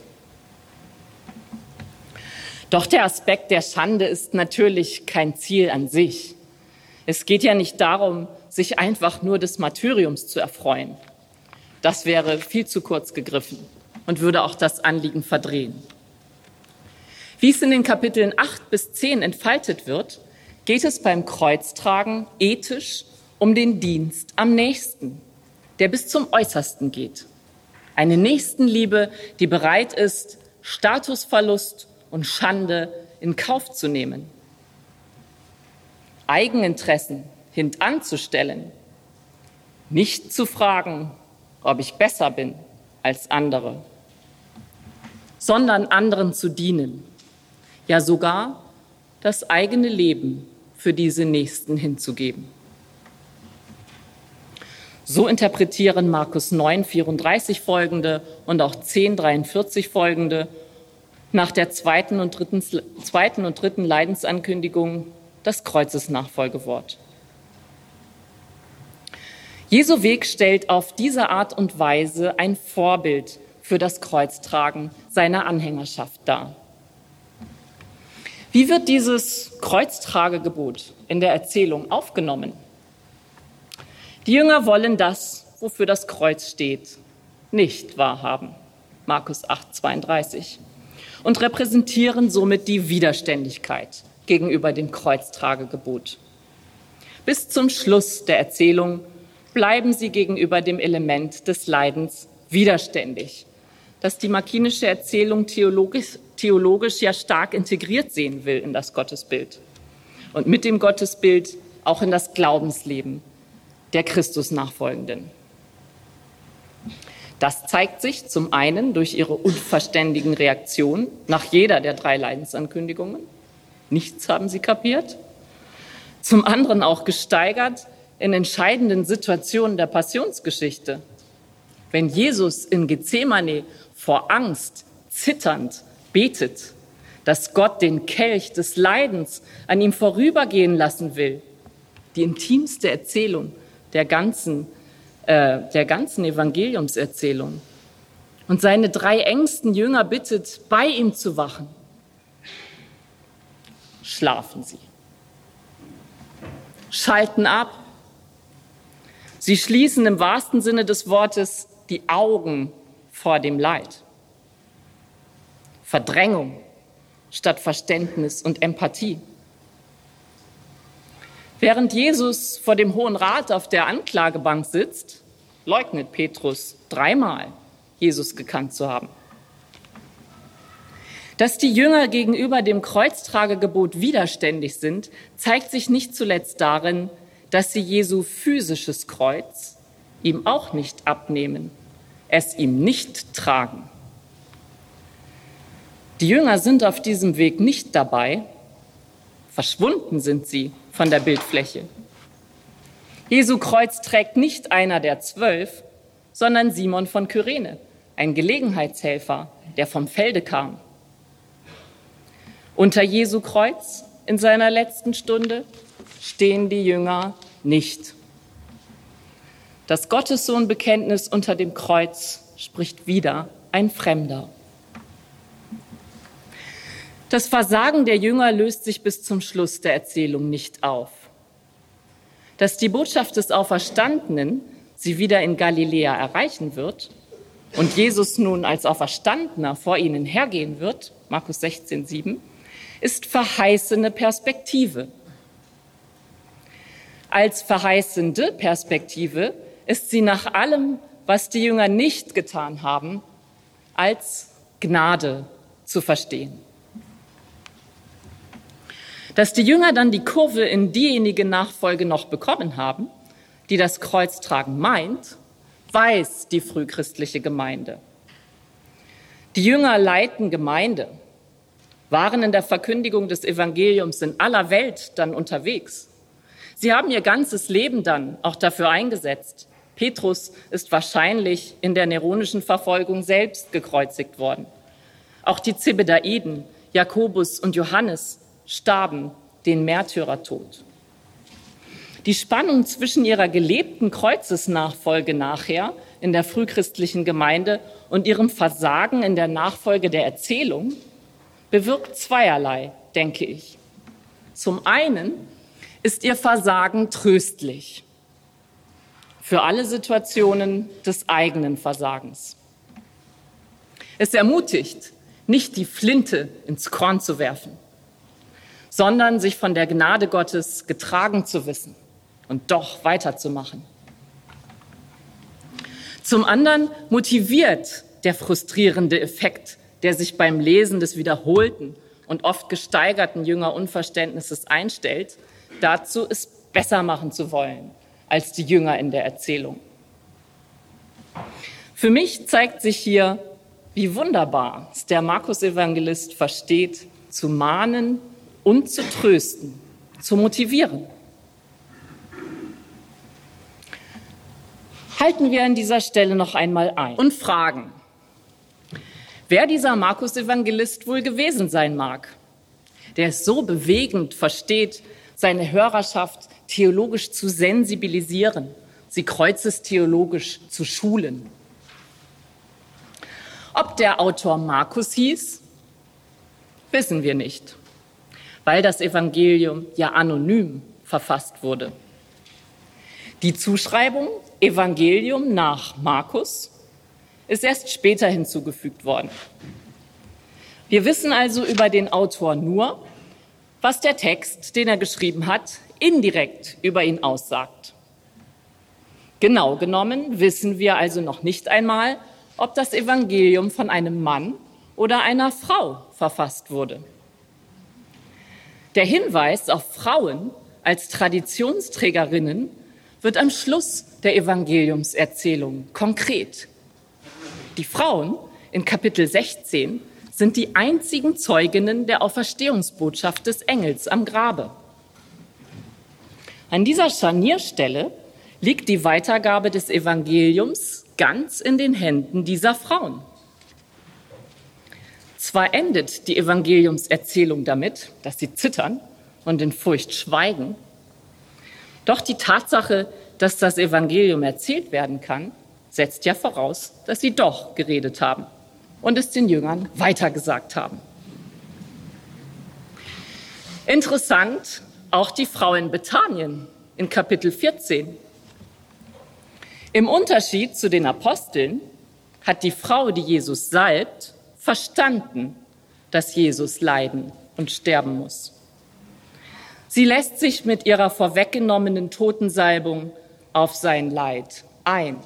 Doch der Aspekt der Schande ist natürlich kein Ziel an sich. Es geht ja nicht darum, sich einfach nur des Martyriums zu erfreuen. Das wäre viel zu kurz gegriffen und würde auch das Anliegen verdrehen. Wie es in den Kapiteln 8 bis 10 entfaltet wird, geht es beim Kreuztragen ethisch um den Dienst am nächsten, der bis zum Äußersten geht. Eine Nächstenliebe, die bereit ist, Statusverlust und Schande in Kauf zu nehmen. Eigeninteressen hintanzustellen, nicht zu fragen, ob ich besser bin als andere, sondern anderen zu dienen, ja sogar das eigene Leben für diese Nächsten hinzugeben. So interpretieren Markus 9, 34 folgende und auch 10, 43 folgende nach der zweiten und dritten, zweiten und dritten Leidensankündigung das Kreuzesnachfolgewort. Jesu Weg stellt auf diese Art und Weise ein Vorbild für das Kreuztragen seiner Anhängerschaft dar. Wie wird dieses Kreuztragegebot in der Erzählung aufgenommen? Die Jünger wollen das, wofür das Kreuz steht, nicht wahrhaben. Markus 8, 32. Und repräsentieren somit die Widerständigkeit gegenüber dem Kreuztragegebot. Bis zum Schluss der Erzählung bleiben sie gegenüber dem Element des Leidens widerständig, das die markinische Erzählung theologisch, theologisch ja stark integriert sehen will in das Gottesbild und mit dem Gottesbild auch in das Glaubensleben der Christus-Nachfolgenden. Das zeigt sich zum einen durch ihre unverständigen Reaktionen nach jeder der drei Leidensankündigungen Nichts haben sie kapiert. Zum anderen auch gesteigert in entscheidenden Situationen der Passionsgeschichte. Wenn Jesus in Gethsemane vor Angst zitternd betet, dass Gott den Kelch des Leidens an ihm vorübergehen lassen will, die intimste Erzählung der ganzen, äh, der ganzen Evangeliumserzählung. Und seine drei engsten Jünger bittet, bei ihm zu wachen schlafen sie, schalten ab. Sie schließen im wahrsten Sinne des Wortes die Augen vor dem Leid. Verdrängung statt Verständnis und Empathie. Während Jesus vor dem Hohen Rat auf der Anklagebank sitzt, leugnet Petrus dreimal, Jesus gekannt zu haben. Dass die Jünger gegenüber dem Kreuztragegebot widerständig sind, zeigt sich nicht zuletzt darin, dass sie Jesu physisches Kreuz ihm auch nicht abnehmen, es ihm nicht tragen. Die Jünger sind auf diesem Weg nicht dabei, verschwunden sind sie von der Bildfläche. Jesu Kreuz trägt nicht einer der zwölf, sondern Simon von Kyrene, ein Gelegenheitshelfer, der vom Felde kam. Unter Jesu Kreuz in seiner letzten Stunde stehen die Jünger nicht. Das Gottessohnbekenntnis unter dem Kreuz spricht wieder ein Fremder. Das Versagen der Jünger löst sich bis zum Schluss der Erzählung nicht auf. Dass die Botschaft des Auferstandenen sie wieder in Galiläa erreichen wird und Jesus nun als Auferstandener vor ihnen hergehen wird, Markus 16, 7, ist verheißene Perspektive. Als verheißende Perspektive ist sie nach allem, was die Jünger nicht getan haben, als Gnade zu verstehen. Dass die Jünger dann die Kurve in diejenige Nachfolge noch bekommen haben, die das Kreuz tragen meint, weiß die frühchristliche Gemeinde. Die Jünger leiten Gemeinde, waren in der Verkündigung des Evangeliums in aller Welt dann unterwegs. Sie haben ihr ganzes Leben dann auch dafür eingesetzt. Petrus ist wahrscheinlich in der neronischen Verfolgung selbst gekreuzigt worden. Auch die Zebedaiden, Jakobus und Johannes starben den Märtyrertod. Die Spannung zwischen ihrer gelebten Kreuzesnachfolge nachher in der frühchristlichen Gemeinde und ihrem Versagen in der Nachfolge der Erzählung bewirkt zweierlei, denke ich. Zum einen ist ihr Versagen tröstlich für alle Situationen des eigenen Versagens. Es ermutigt, nicht die Flinte ins Korn zu werfen, sondern sich von der Gnade Gottes getragen zu wissen und doch weiterzumachen. Zum anderen motiviert der frustrierende Effekt, der sich beim Lesen des wiederholten und oft gesteigerten Jüngerunverständnisses einstellt, dazu es besser machen zu wollen als die Jünger in der Erzählung. Für mich zeigt sich hier, wie wunderbar es der Markus-Evangelist versteht, zu mahnen und zu trösten, zu motivieren. halten wir an dieser Stelle noch einmal ein und fragen, wer dieser Markus-Evangelist wohl gewesen sein mag, der es so bewegend versteht, seine Hörerschaft theologisch zu sensibilisieren, sie kreuzestheologisch zu schulen. Ob der Autor Markus hieß, wissen wir nicht, weil das Evangelium ja anonym verfasst wurde. Die Zuschreibung Evangelium nach Markus ist erst später hinzugefügt worden. Wir wissen also über den Autor nur, was der Text, den er geschrieben hat, indirekt über ihn aussagt. Genau genommen wissen wir also noch nicht einmal, ob das Evangelium von einem Mann oder einer Frau verfasst wurde. Der Hinweis auf Frauen als Traditionsträgerinnen wird am Schluss der Evangeliumserzählung konkret. Die Frauen in Kapitel 16 sind die einzigen Zeuginnen der Auferstehungsbotschaft des Engels am Grabe. An dieser Scharnierstelle liegt die Weitergabe des Evangeliums ganz in den Händen dieser Frauen. Zwar endet die Evangeliumserzählung damit, dass sie zittern und in Furcht schweigen, doch die Tatsache, dass das Evangelium erzählt werden kann, setzt ja voraus, dass sie doch geredet haben und es den Jüngern weitergesagt haben. Interessant auch die Frau in Bethanien in Kapitel 14. Im Unterschied zu den Aposteln hat die Frau, die Jesus salbt, verstanden, dass Jesus leiden und sterben muss. Sie lässt sich mit ihrer vorweggenommenen Totensalbung auf sein Leid ein.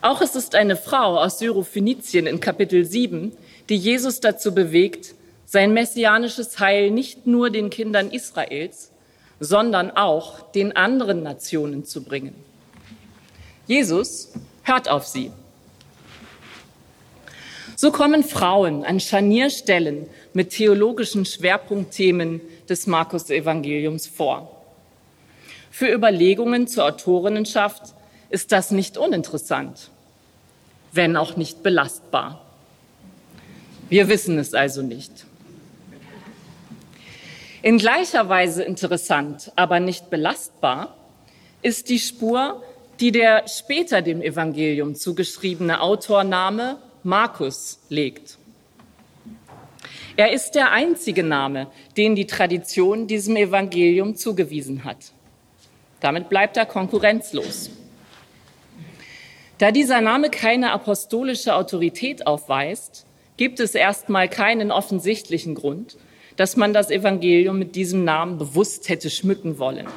Auch es ist eine Frau aus Syrophenizien in Kapitel 7, die Jesus dazu bewegt, sein messianisches Heil nicht nur den Kindern Israels, sondern auch den anderen Nationen zu bringen. Jesus hört auf sie so kommen Frauen an Scharnierstellen mit theologischen Schwerpunktthemen des Markus-Evangeliums vor. Für Überlegungen zur Autorinnenschaft ist das nicht uninteressant, wenn auch nicht belastbar. Wir wissen es also nicht. In gleicher Weise interessant, aber nicht belastbar ist die Spur, die der später dem Evangelium zugeschriebene Autorname Markus legt. Er ist der einzige Name, den die Tradition diesem Evangelium zugewiesen hat. Damit bleibt er konkurrenzlos. Da dieser Name keine apostolische Autorität aufweist, gibt es erstmal keinen offensichtlichen Grund, dass man das Evangelium mit diesem Namen bewusst hätte schmücken wollen.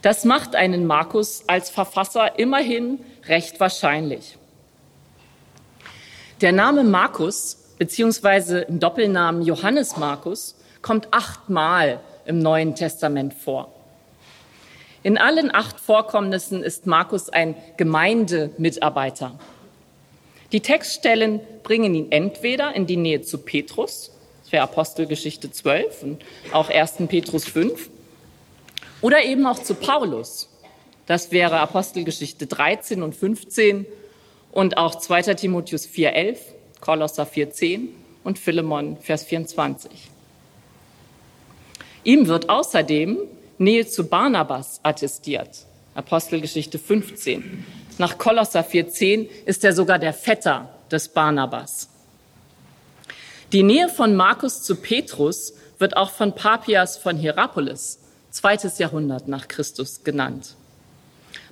Das macht einen Markus als Verfasser immerhin recht wahrscheinlich. Der Name Markus beziehungsweise im Doppelnamen Johannes Markus kommt achtmal im Neuen Testament vor. In allen acht Vorkommnissen ist Markus ein Gemeindemitarbeiter. Die Textstellen bringen ihn entweder in die Nähe zu Petrus, das wäre Apostelgeschichte 12 und auch 1. Petrus 5, oder eben auch zu Paulus. Das wäre Apostelgeschichte 13 und 15 und auch 2. Timotheus 4.11, Kolosser 4.10 und Philemon Vers 24. Ihm wird außerdem Nähe zu Barnabas attestiert, Apostelgeschichte 15. Nach Kolosser 4.10 ist er sogar der Vetter des Barnabas. Die Nähe von Markus zu Petrus wird auch von Papias von Hierapolis zweites Jahrhundert nach Christus genannt.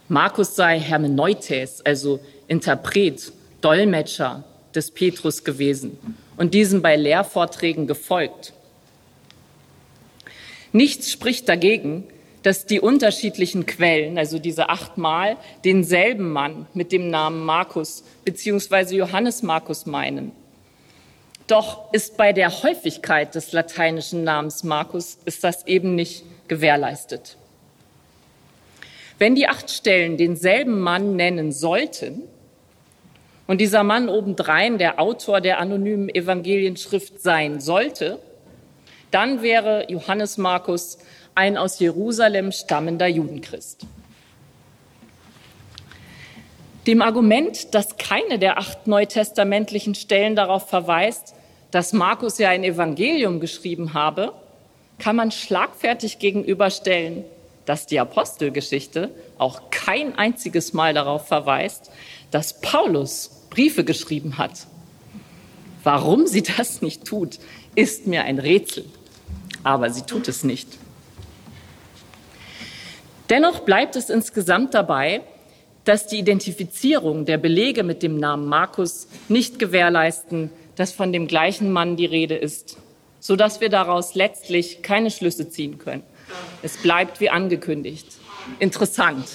Markus sei Hermeneutes, also Interpret, Dolmetscher des Petrus gewesen und diesem bei Lehrvorträgen gefolgt. Nichts spricht dagegen, dass die unterschiedlichen Quellen, also diese achtmal, denselben Mann mit dem Namen Markus bzw. Johannes Markus meinen. Doch ist bei der Häufigkeit des lateinischen Namens Markus ist das eben nicht gewährleistet. Wenn die acht Stellen denselben Mann nennen sollten und dieser Mann obendrein der Autor der anonymen Evangelienschrift sein sollte, dann wäre Johannes Markus ein aus Jerusalem stammender Judenchrist. Dem Argument, dass keine der acht neutestamentlichen Stellen darauf verweist, dass Markus ja ein Evangelium geschrieben habe, kann man schlagfertig gegenüberstellen, dass die Apostelgeschichte auch kein einziges Mal darauf verweist, dass Paulus Briefe geschrieben hat. Warum sie das nicht tut, ist mir ein Rätsel. Aber sie tut es nicht. Dennoch bleibt es insgesamt dabei, dass die Identifizierung der Belege mit dem Namen Markus nicht gewährleisten, dass von dem gleichen Mann die Rede ist sodass wir daraus letztlich keine Schlüsse ziehen können. Es bleibt wie angekündigt. Interessant,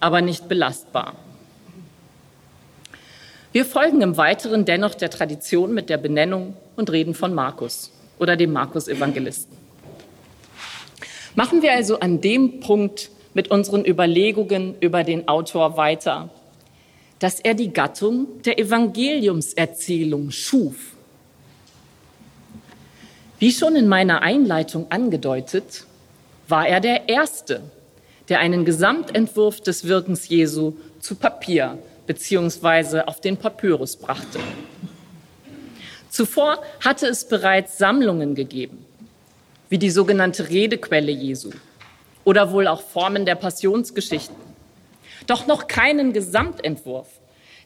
aber nicht belastbar. Wir folgen im Weiteren dennoch der Tradition mit der Benennung und reden von Markus oder dem Markus-Evangelisten. Machen wir also an dem Punkt mit unseren Überlegungen über den Autor weiter, dass er die Gattung der Evangeliumserzählung schuf wie schon in meiner Einleitung angedeutet, war er der Erste, der einen Gesamtentwurf des Wirkens Jesu zu Papier bzw. auf den Papyrus brachte. Zuvor hatte es bereits Sammlungen gegeben, wie die sogenannte Redequelle Jesu oder wohl auch Formen der Passionsgeschichten. Doch noch keinen Gesamtentwurf,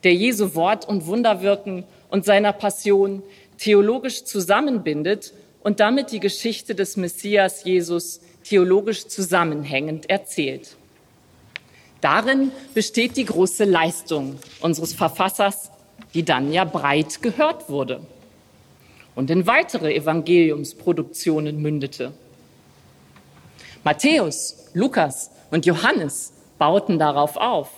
der Jesu Wort und Wunderwirken und seiner Passion theologisch zusammenbindet und damit die Geschichte des Messias Jesus theologisch zusammenhängend erzählt. Darin besteht die große Leistung unseres Verfassers, die dann ja breit gehört wurde und in weitere Evangeliumsproduktionen mündete. Matthäus, Lukas und Johannes bauten darauf auf.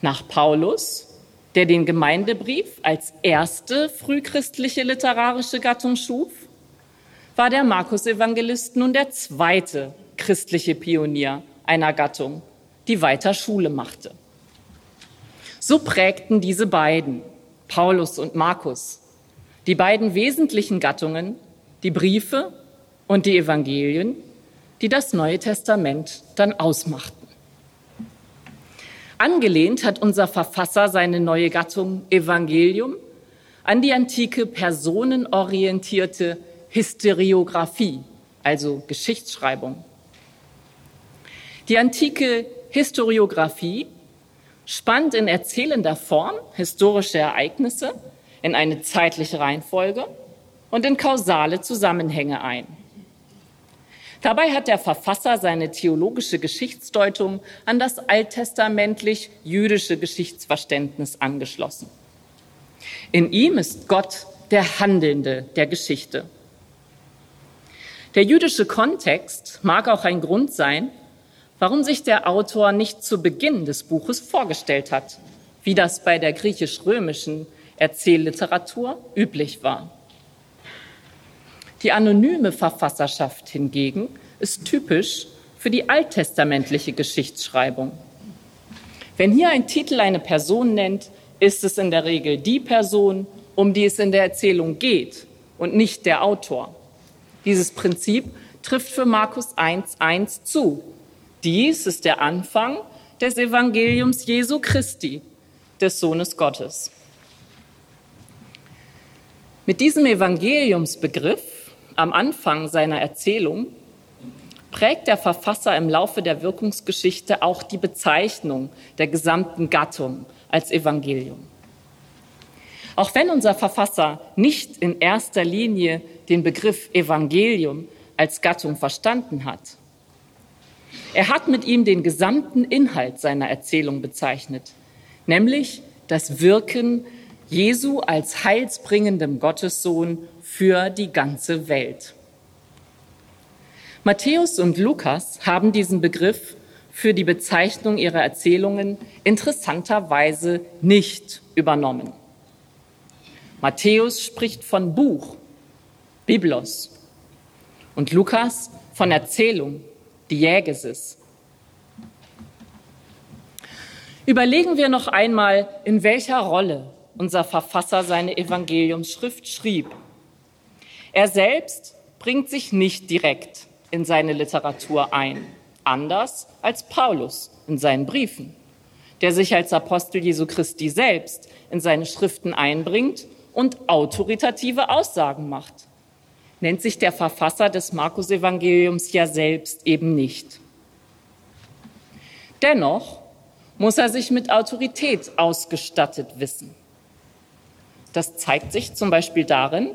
Nach Paulus der den Gemeindebrief als erste frühchristliche literarische Gattung schuf, war der Markus-Evangelist nun der zweite christliche Pionier einer Gattung, die weiter Schule machte. So prägten diese beiden, Paulus und Markus, die beiden wesentlichen Gattungen, die Briefe und die Evangelien, die das Neue Testament dann ausmachten. Angelehnt hat unser Verfasser seine neue Gattung Evangelium an die antike personenorientierte Historiographie, also Geschichtsschreibung. Die antike Historiographie spannt in erzählender Form historische Ereignisse in eine zeitliche Reihenfolge und in kausale Zusammenhänge ein. Dabei hat der Verfasser seine theologische Geschichtsdeutung an das alttestamentlich-jüdische Geschichtsverständnis angeschlossen. In ihm ist Gott der Handelnde der Geschichte. Der jüdische Kontext mag auch ein Grund sein, warum sich der Autor nicht zu Beginn des Buches vorgestellt hat, wie das bei der griechisch-römischen Erzählliteratur üblich war. Die anonyme Verfasserschaft hingegen ist typisch für die alttestamentliche Geschichtsschreibung. Wenn hier ein Titel eine Person nennt, ist es in der Regel die Person, um die es in der Erzählung geht und nicht der Autor. Dieses Prinzip trifft für Markus 1.1 zu. Dies ist der Anfang des Evangeliums Jesu Christi, des Sohnes Gottes. Mit diesem Evangeliumsbegriff am Anfang seiner Erzählung prägt der Verfasser im Laufe der Wirkungsgeschichte auch die Bezeichnung der gesamten Gattung als Evangelium. Auch wenn unser Verfasser nicht in erster Linie den Begriff Evangelium als Gattung verstanden hat, er hat mit ihm den gesamten Inhalt seiner Erzählung bezeichnet, nämlich das Wirken Jesu als heilsbringendem Gottessohn für die ganze Welt. Matthäus und Lukas haben diesen Begriff für die Bezeichnung ihrer Erzählungen interessanterweise nicht übernommen. Matthäus spricht von Buch, Biblos, und Lukas von Erzählung, Diegesis. Überlegen wir noch einmal, in welcher Rolle unser Verfasser seine Evangeliumsschrift schrieb. Er selbst bringt sich nicht direkt in seine Literatur ein, anders als Paulus in seinen Briefen, der sich als Apostel Jesu Christi selbst in seine Schriften einbringt und autoritative Aussagen macht. Nennt sich der Verfasser des Markus-Evangeliums ja selbst eben nicht. Dennoch muss er sich mit Autorität ausgestattet wissen. Das zeigt sich zum Beispiel darin,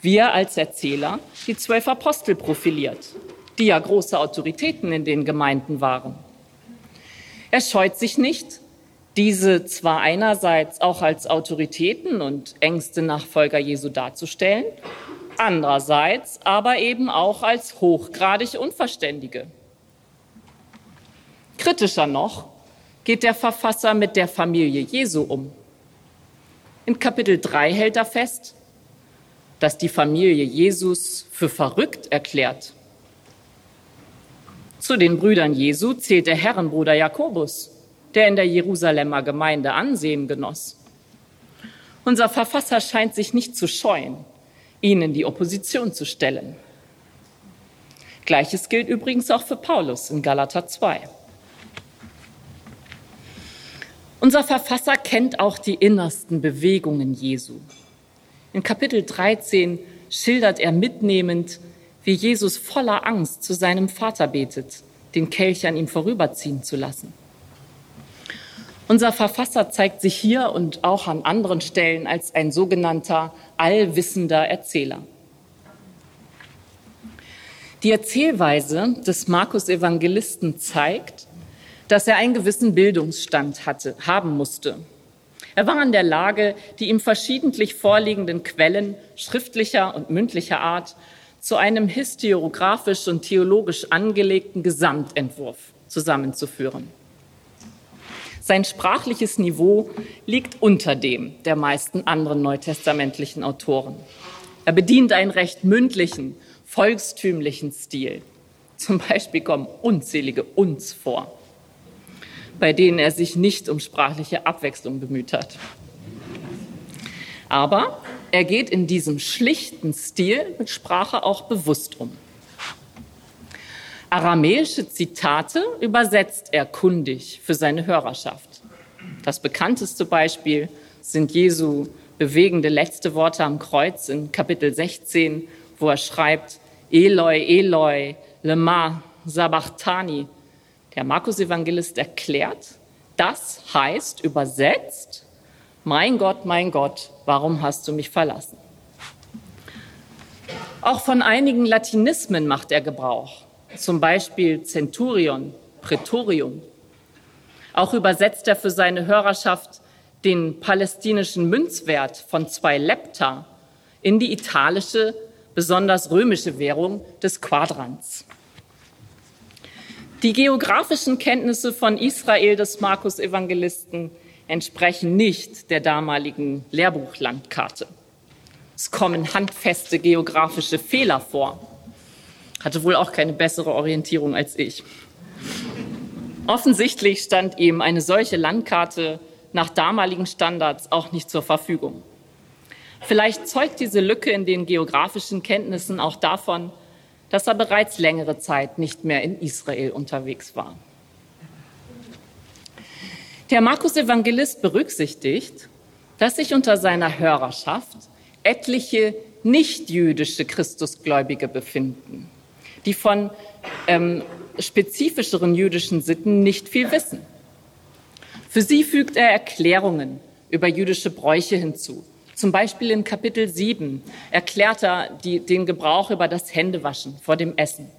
wie er als Erzähler die zwölf Apostel profiliert, die ja große Autoritäten in den Gemeinden waren. Er scheut sich nicht, diese zwar einerseits auch als Autoritäten und engste Nachfolger Jesu darzustellen, andererseits aber eben auch als hochgradig Unverständige. Kritischer noch geht der Verfasser mit der Familie Jesu um. In Kapitel 3 hält er fest, dass die Familie Jesus für verrückt erklärt. Zu den Brüdern Jesu zählt der Herrenbruder Jakobus, der in der Jerusalemer Gemeinde Ansehen genoss. Unser Verfasser scheint sich nicht zu scheuen, ihnen die Opposition zu stellen. Gleiches gilt übrigens auch für Paulus in Galater 2. Unser Verfasser kennt auch die innersten Bewegungen Jesu. In Kapitel 13 schildert er mitnehmend, wie Jesus voller Angst zu seinem Vater betet, den Kelch an ihm vorüberziehen zu lassen. Unser Verfasser zeigt sich hier und auch an anderen Stellen als ein sogenannter allwissender Erzähler. Die Erzählweise des Markus Evangelisten zeigt, dass er einen gewissen Bildungsstand hatte, haben musste er war in der Lage, die ihm verschiedentlich vorliegenden Quellen schriftlicher und mündlicher Art zu einem historiografisch und theologisch angelegten Gesamtentwurf zusammenzuführen. Sein sprachliches Niveau liegt unter dem der meisten anderen neutestamentlichen Autoren. Er bedient einen recht mündlichen, volkstümlichen Stil. Zum Beispiel kommen unzählige Uns vor bei denen er sich nicht um sprachliche Abwechslung bemüht hat. Aber er geht in diesem schlichten Stil mit Sprache auch bewusst um. Aramäische Zitate übersetzt er kundig für seine Hörerschaft. Das bekannteste Beispiel sind Jesu bewegende letzte Worte am Kreuz in Kapitel 16, wo er schreibt, Eloi, Eloi, lema sabachthani. Der Markus-Evangelist erklärt, das heißt übersetzt, mein Gott, mein Gott, warum hast du mich verlassen? Auch von einigen Latinismen macht er Gebrauch, zum Beispiel Centurion, Prätorium. Auch übersetzt er für seine Hörerschaft den palästinischen Münzwert von zwei Lepta in die italische, besonders römische Währung des Quadrans. Die geografischen Kenntnisse von Israel des Markus Evangelisten entsprechen nicht der damaligen Lehrbuchlandkarte. Es kommen handfeste geografische Fehler vor. Hatte wohl auch keine bessere Orientierung als ich. Offensichtlich stand ihm eine solche Landkarte nach damaligen Standards auch nicht zur Verfügung. Vielleicht zeugt diese Lücke in den geografischen Kenntnissen auch davon, dass er bereits längere Zeit nicht mehr in Israel unterwegs war. Der Markus-Evangelist berücksichtigt, dass sich unter seiner Hörerschaft etliche nichtjüdische Christusgläubige befinden, die von ähm, spezifischeren jüdischen Sitten nicht viel wissen. Für sie fügt er Erklärungen über jüdische Bräuche hinzu. Zum Beispiel in Kapitel 7 erklärt er die, den Gebrauch über das Händewaschen vor dem Essen.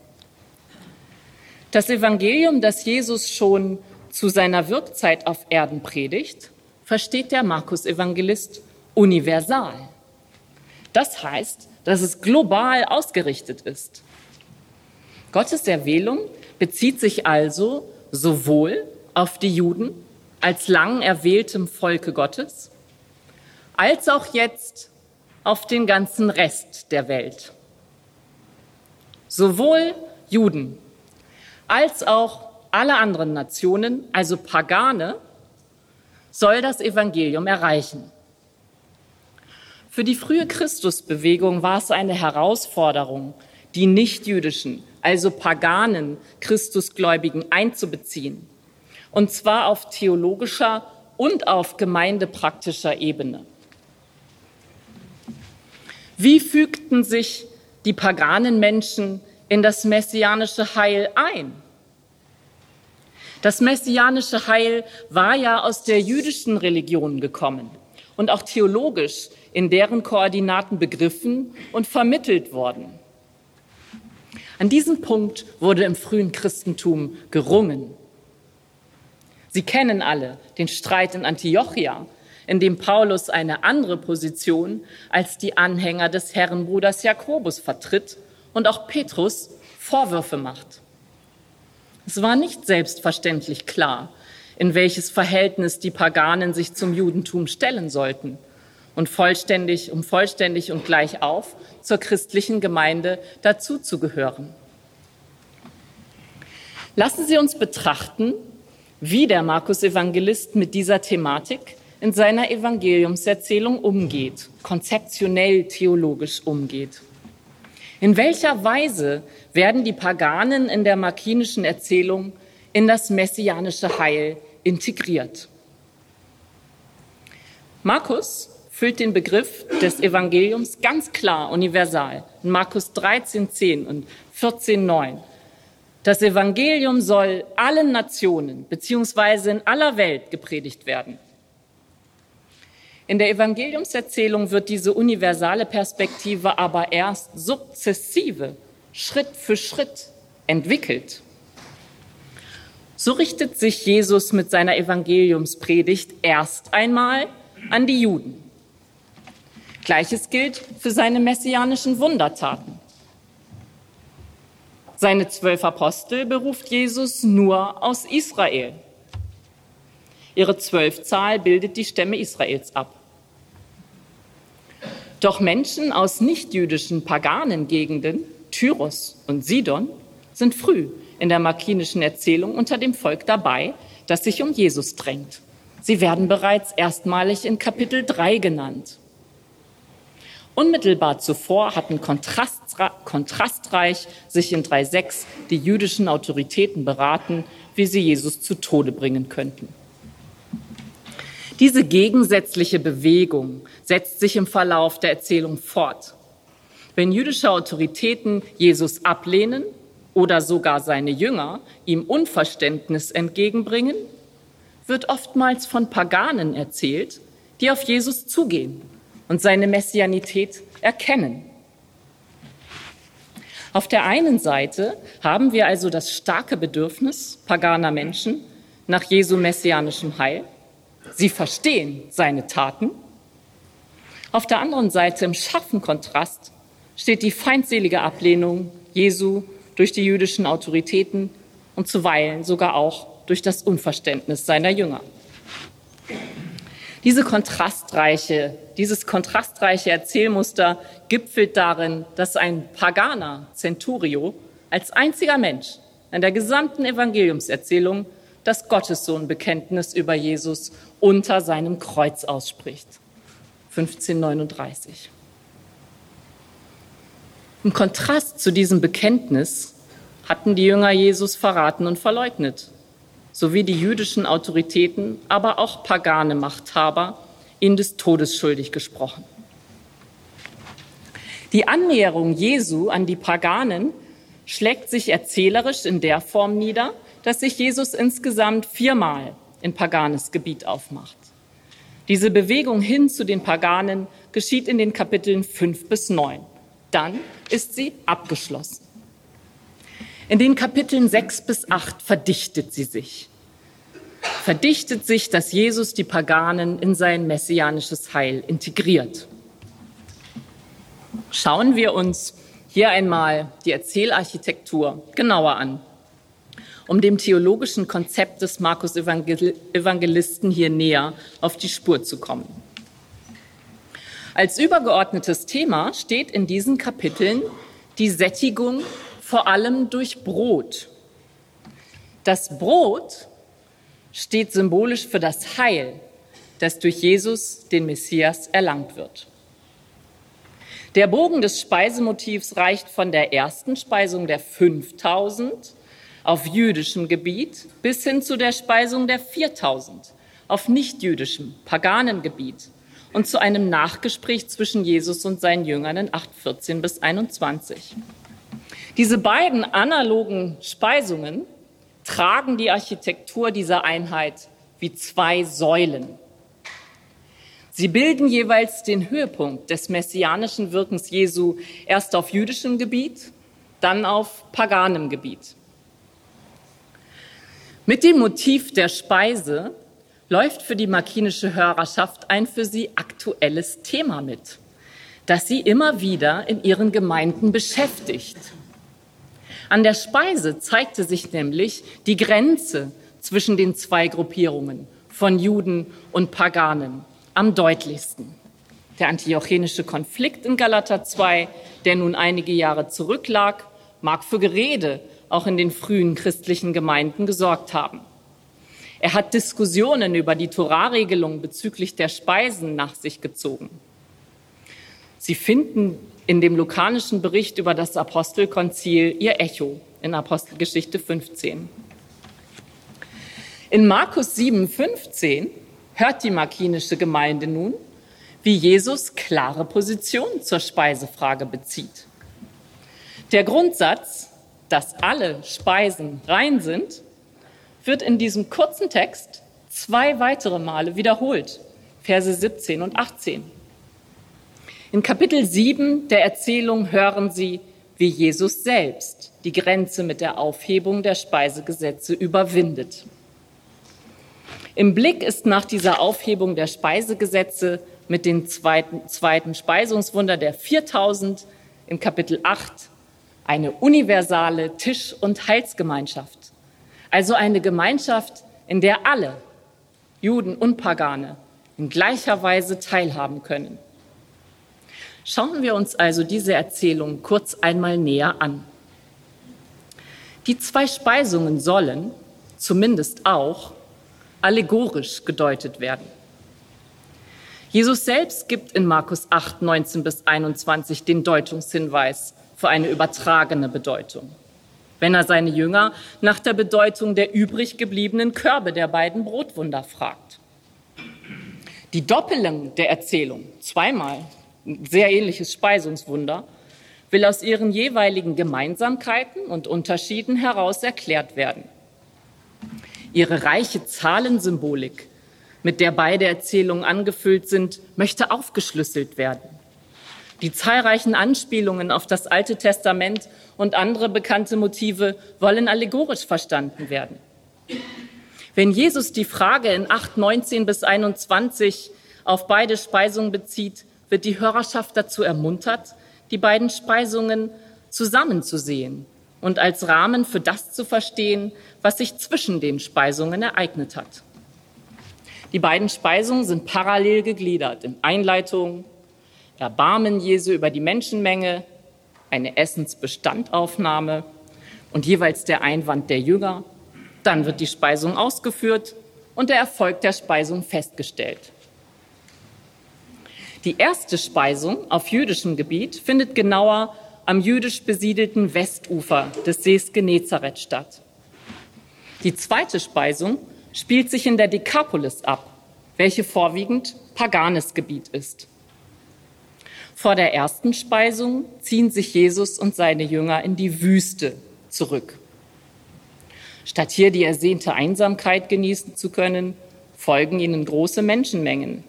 Das Evangelium, das Jesus schon zu seiner Wirkzeit auf Erden predigt, versteht der Markus-Evangelist universal. Das heißt, dass es global ausgerichtet ist. Gottes Erwählung bezieht sich also sowohl auf die Juden als lang erwähltem Volke Gottes, als auch jetzt auf den ganzen Rest der Welt. Sowohl Juden als auch alle anderen Nationen, also Pagane, soll das Evangelium erreichen. Für die frühe Christusbewegung war es eine Herausforderung, die nichtjüdischen, also paganen Christusgläubigen einzubeziehen und zwar auf theologischer und auf gemeindepraktischer Ebene. Wie fügten sich die paganen Menschen in das messianische Heil ein? Das messianische Heil war ja aus der jüdischen Religion gekommen und auch theologisch in deren Koordinaten begriffen und vermittelt worden. An diesem Punkt wurde im frühen Christentum gerungen. Sie kennen alle den Streit in Antiochia, in dem Paulus eine andere Position als die Anhänger des Herrenbruders Jakobus vertritt und auch Petrus Vorwürfe macht. Es war nicht selbstverständlich klar, in welches Verhältnis die Paganen sich zum Judentum stellen sollten und vollständig, um vollständig und gleich auf zur christlichen Gemeinde dazuzugehören. Lassen Sie uns betrachten, wie der Markus-Evangelist mit dieser Thematik in seiner Evangeliumserzählung umgeht, konzeptionell theologisch umgeht. In welcher Weise werden die Paganen in der markinischen Erzählung in das messianische Heil integriert? Markus füllt den Begriff des Evangeliums ganz klar universal in Markus 13, 10 und 14, 9 das Evangelium soll allen Nationen beziehungsweise in aller Welt gepredigt werden. In der Evangeliumserzählung wird diese universale Perspektive aber erst sukzessive, Schritt für Schritt entwickelt. So richtet sich Jesus mit seiner Evangeliumspredigt erst einmal an die Juden. Gleiches gilt für seine messianischen Wundertaten. Seine zwölf Apostel beruft Jesus nur aus Israel. Ihre Zwölfzahl bildet die Stämme Israels ab. Doch Menschen aus nichtjüdischen paganen Gegenden, Tyrus und Sidon, sind früh in der markinischen Erzählung unter dem Volk dabei, das sich um Jesus drängt. Sie werden bereits erstmalig in Kapitel 3 genannt. Unmittelbar zuvor hatten kontrastreich sich in 3.6 die jüdischen Autoritäten beraten, wie sie Jesus zu Tode bringen könnten. Diese gegensätzliche Bewegung setzt sich im Verlauf der Erzählung fort. Wenn jüdische Autoritäten Jesus ablehnen oder sogar seine Jünger ihm Unverständnis entgegenbringen, wird oftmals von Paganen erzählt, die auf Jesus zugehen und seine Messianität erkennen. Auf der einen Seite haben wir also das starke Bedürfnis paganer Menschen nach Jesu messianischem Heil. Sie verstehen seine Taten. Auf der anderen Seite im scharfen Kontrast steht die feindselige Ablehnung Jesu durch die jüdischen Autoritäten und zuweilen sogar auch durch das Unverständnis seiner Jünger. Diese kontrastreiche, dieses kontrastreiche Erzählmuster gipfelt darin, dass ein Paganer Centurio als einziger Mensch in der gesamten Evangeliumserzählung das Gottessohnbekenntnis über Jesus unter seinem Kreuz ausspricht. 1539. Im Kontrast zu diesem Bekenntnis hatten die Jünger Jesus verraten und verleugnet sowie die jüdischen Autoritäten, aber auch pagane Machthaber ihn des Todes schuldig gesprochen. Die Annäherung Jesu an die Paganen schlägt sich erzählerisch in der Form nieder, dass sich Jesus insgesamt viermal in paganes Gebiet aufmacht. Diese Bewegung hin zu den Paganen geschieht in den Kapiteln fünf bis neun. Dann ist sie abgeschlossen. In den Kapiteln sechs bis acht verdichtet sie sich. Verdichtet sich, dass Jesus die Paganen in sein messianisches Heil integriert. Schauen wir uns hier einmal die Erzählarchitektur genauer an, um dem theologischen Konzept des Markus Evangelisten hier näher auf die Spur zu kommen. Als übergeordnetes Thema steht in diesen Kapiteln die Sättigung vor allem durch Brot. Das Brot steht symbolisch für das Heil, das durch Jesus, den Messias, erlangt wird. Der Bogen des Speisemotivs reicht von der ersten Speisung der 5000 auf jüdischem Gebiet bis hin zu der Speisung der 4000 auf nichtjüdischem, paganen Gebiet und zu einem Nachgespräch zwischen Jesus und seinen Jüngern in 814 bis 21. Diese beiden analogen Speisungen tragen die Architektur dieser Einheit wie zwei Säulen. Sie bilden jeweils den Höhepunkt des messianischen Wirkens Jesu erst auf jüdischem Gebiet, dann auf paganem Gebiet. Mit dem Motiv der Speise läuft für die markinische Hörerschaft ein für sie aktuelles Thema mit, das sie immer wieder in ihren Gemeinden beschäftigt. An der Speise zeigte sich nämlich die Grenze zwischen den zwei Gruppierungen von Juden und Paganen am deutlichsten. Der antiochenische Konflikt in Galater 2, der nun einige Jahre zurücklag, mag für Gerede auch in den frühen christlichen Gemeinden gesorgt haben. Er hat Diskussionen über die Torahregelung bezüglich der Speisen nach sich gezogen. Sie finden in dem lukanischen Bericht über das Apostelkonzil ihr Echo in Apostelgeschichte 15. In Markus 7, 15 hört die markinische Gemeinde nun, wie Jesus klare Position zur Speisefrage bezieht. Der Grundsatz, dass alle Speisen rein sind, wird in diesem kurzen Text zwei weitere Male wiederholt, Verse 17 und 18. In Kapitel 7 der Erzählung hören Sie, wie Jesus selbst die Grenze mit der Aufhebung der Speisegesetze überwindet. Im Blick ist nach dieser Aufhebung der Speisegesetze mit dem zweiten, zweiten Speisungswunder der 4000 im Kapitel 8 eine universale Tisch- und Heilsgemeinschaft. Also eine Gemeinschaft, in der alle, Juden und Pagane, in gleicher Weise teilhaben können. Schauen wir uns also diese Erzählung kurz einmal näher an. Die zwei Speisungen sollen, zumindest auch, allegorisch gedeutet werden. Jesus selbst gibt in Markus 8, 19 bis 21 den Deutungshinweis für eine übertragene Bedeutung, wenn er seine Jünger nach der Bedeutung der übrig gebliebenen Körbe der beiden Brotwunder fragt. Die Doppelung der Erzählung, zweimal ein sehr ähnliches Speisungswunder, will aus ihren jeweiligen Gemeinsamkeiten und Unterschieden heraus erklärt werden. Ihre reiche Zahlensymbolik, mit der beide Erzählungen angefüllt sind, möchte aufgeschlüsselt werden. Die zahlreichen Anspielungen auf das Alte Testament und andere bekannte Motive wollen allegorisch verstanden werden. Wenn Jesus die Frage in 8, 19 bis 21 auf beide Speisungen bezieht, wird die Hörerschaft dazu ermuntert, die beiden Speisungen zusammenzusehen und als Rahmen für das zu verstehen, was sich zwischen den Speisungen ereignet hat. Die beiden Speisungen sind parallel gegliedert in Einleitung, Erbarmen Jesu über die Menschenmenge, eine Essensbestandaufnahme und jeweils der Einwand der Jünger. Dann wird die Speisung ausgeführt und der Erfolg der Speisung festgestellt. Die erste Speisung auf jüdischem Gebiet findet genauer am jüdisch besiedelten Westufer des Sees Genezareth statt. Die zweite Speisung spielt sich in der Dekapolis ab, welche vorwiegend paganes Gebiet ist. Vor der ersten Speisung ziehen sich Jesus und seine Jünger in die Wüste zurück. Statt hier die ersehnte Einsamkeit genießen zu können, folgen ihnen große Menschenmengen.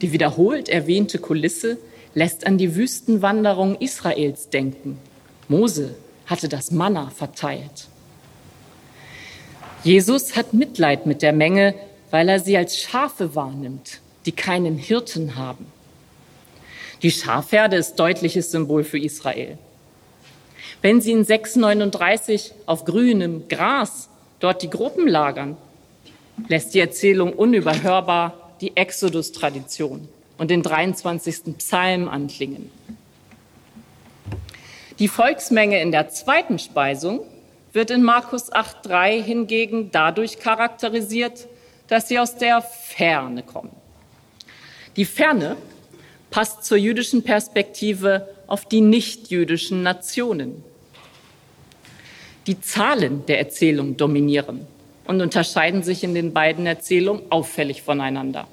Die wiederholt erwähnte Kulisse lässt an die Wüstenwanderung Israels denken. Mose hatte das Manna verteilt. Jesus hat Mitleid mit der Menge, weil er sie als Schafe wahrnimmt, die keinen Hirten haben. Die Schafherde ist deutliches Symbol für Israel. Wenn sie in 639 auf grünem Gras dort die Gruppen lagern, lässt die Erzählung unüberhörbar die Exodus-Tradition und den 23. Psalm anklingen. Die Volksmenge in der zweiten Speisung wird in Markus 8.3 hingegen dadurch charakterisiert, dass sie aus der Ferne kommen. Die Ferne passt zur jüdischen Perspektive auf die nichtjüdischen Nationen. Die Zahlen der Erzählung dominieren und unterscheiden sich in den beiden Erzählungen auffällig voneinander.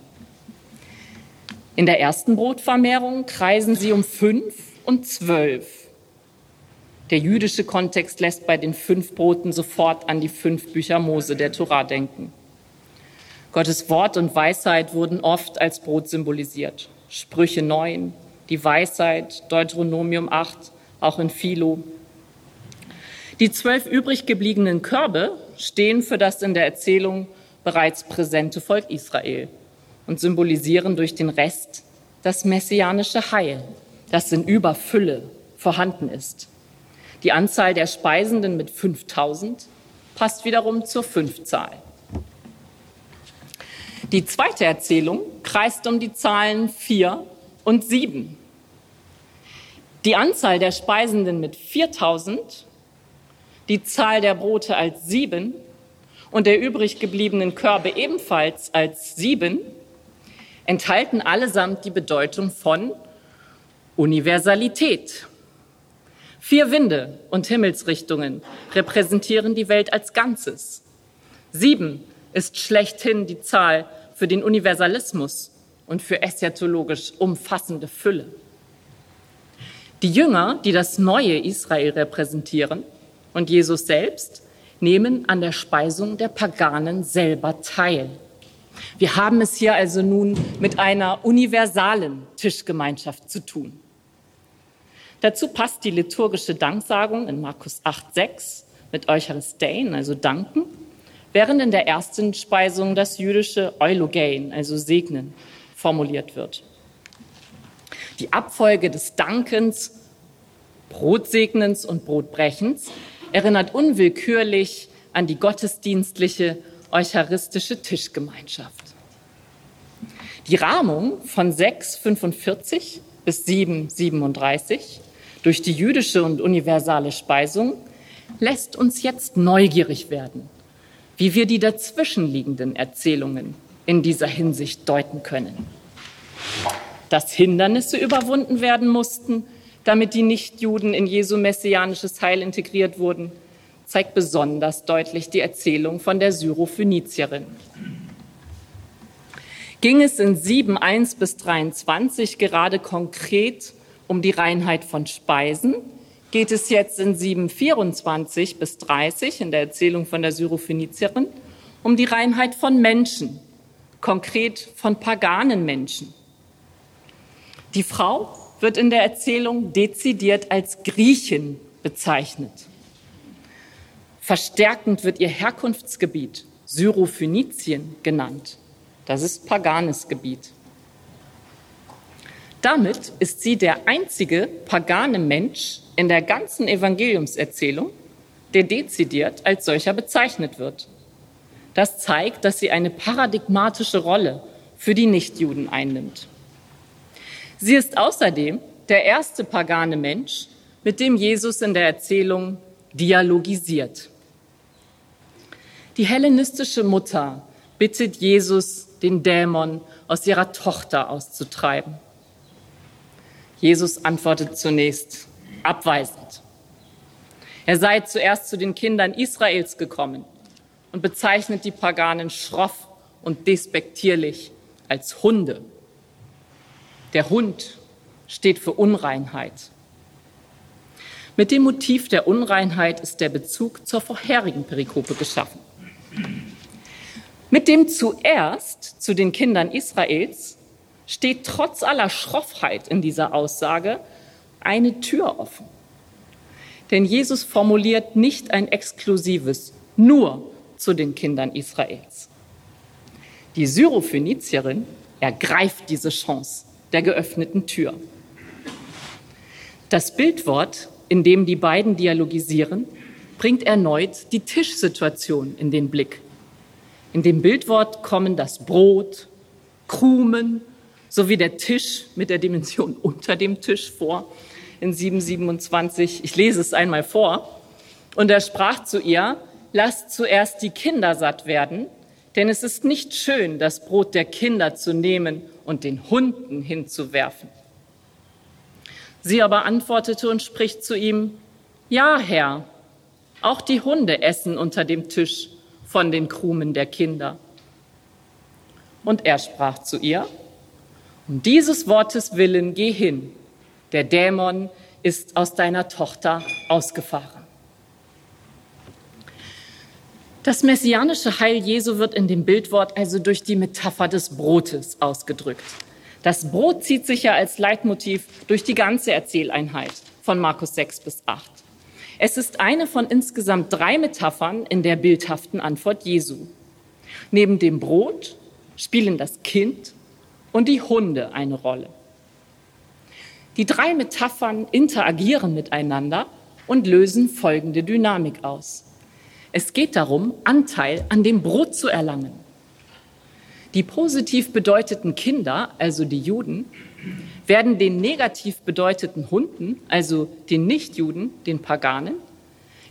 In der ersten Brotvermehrung kreisen sie um fünf und zwölf. Der jüdische Kontext lässt bei den fünf Broten sofort an die fünf Bücher Mose der Tora denken. Gottes Wort und Weisheit wurden oft als Brot symbolisiert. Sprüche 9, die Weisheit, Deuteronomium 8, auch in Philo. Die zwölf übrig gebliebenen Körbe stehen für das in der Erzählung bereits präsente Volk Israel und symbolisieren durch den Rest das messianische Heil, das in Überfülle vorhanden ist. Die Anzahl der Speisenden mit 5000 passt wiederum zur Fünfzahl. Die zweite Erzählung kreist um die Zahlen 4 und 7. Die Anzahl der Speisenden mit 4000, die Zahl der Brote als 7 und der übrig gebliebenen Körbe ebenfalls als 7 enthalten allesamt die Bedeutung von Universalität. Vier Winde und Himmelsrichtungen repräsentieren die Welt als Ganzes. Sieben ist schlechthin die Zahl für den Universalismus und für eschatologisch umfassende Fülle. Die Jünger, die das neue Israel repräsentieren, und Jesus selbst nehmen an der Speisung der Paganen selber teil. Wir haben es hier also nun mit einer universalen Tischgemeinschaft zu tun. Dazu passt die liturgische Danksagung in Markus 8,6 mit Eucharistein, also Danken, während in der ersten Speisung das jüdische Eulogein, also Segnen, formuliert wird. Die Abfolge des Dankens, Brotsegnens und Brotbrechens erinnert unwillkürlich an die gottesdienstliche eucharistische Tischgemeinschaft. Die Rahmung von 6,45 bis 7,37 durch die jüdische und universale Speisung lässt uns jetzt neugierig werden, wie wir die dazwischenliegenden Erzählungen in dieser Hinsicht deuten können. dass Hindernisse überwunden werden mussten, damit die Nichtjuden in Jesu messianisches Heil integriert wurden, zeigt besonders deutlich die Erzählung von der Syrophönizierin. Ging es in 7, 1 bis 23 gerade konkret um die Reinheit von Speisen, geht es jetzt in 7, 24 bis 30 in der Erzählung von der Syrophönizierin um die Reinheit von Menschen, konkret von paganen Menschen. Die Frau wird in der Erzählung dezidiert als Griechin bezeichnet. Verstärkend wird ihr Herkunftsgebiet Syrophönizien genannt. Das ist paganes Gebiet. Damit ist sie der einzige pagane Mensch in der ganzen Evangeliumserzählung, der dezidiert als solcher bezeichnet wird. Das zeigt, dass sie eine paradigmatische Rolle für die Nichtjuden einnimmt. Sie ist außerdem der erste pagane Mensch, mit dem Jesus in der Erzählung dialogisiert. Die hellenistische Mutter bittet Jesus, den Dämon aus ihrer Tochter auszutreiben. Jesus antwortet zunächst abweisend. Er sei zuerst zu den Kindern Israels gekommen und bezeichnet die Paganen schroff und despektierlich als Hunde. Der Hund steht für Unreinheit. Mit dem Motiv der Unreinheit ist der Bezug zur vorherigen Perikope geschaffen. Mit dem zuerst zu den Kindern Israels steht trotz aller Schroffheit in dieser Aussage eine Tür offen. Denn Jesus formuliert nicht ein exklusives nur zu den Kindern Israels. Die Syrophönizierin ergreift diese Chance der geöffneten Tür. Das Bildwort, in dem die beiden dialogisieren, bringt erneut die Tischsituation in den Blick. In dem Bildwort kommen das Brot, Krumen sowie der Tisch mit der Dimension unter dem Tisch vor in 727. Ich lese es einmal vor. Und er sprach zu ihr, lasst zuerst die Kinder satt werden, denn es ist nicht schön, das Brot der Kinder zu nehmen und den Hunden hinzuwerfen. Sie aber antwortete und spricht zu ihm, Ja, Herr, auch die Hunde essen unter dem Tisch von den Krumen der Kinder. Und er sprach zu ihr, Um dieses Wortes willen geh hin, der Dämon ist aus deiner Tochter ausgefahren. Das messianische Heil Jesu wird in dem Bildwort also durch die Metapher des Brotes ausgedrückt. Das Brot zieht sich ja als Leitmotiv durch die ganze Erzähleinheit von Markus 6 bis 8. Es ist eine von insgesamt drei Metaphern in der bildhaften Antwort Jesu. Neben dem Brot spielen das Kind und die Hunde eine Rolle. Die drei Metaphern interagieren miteinander und lösen folgende Dynamik aus. Es geht darum, Anteil an dem Brot zu erlangen. Die positiv bedeuteten Kinder, also die Juden, werden den negativ bedeuteten Hunden, also den Nichtjuden, den Paganen,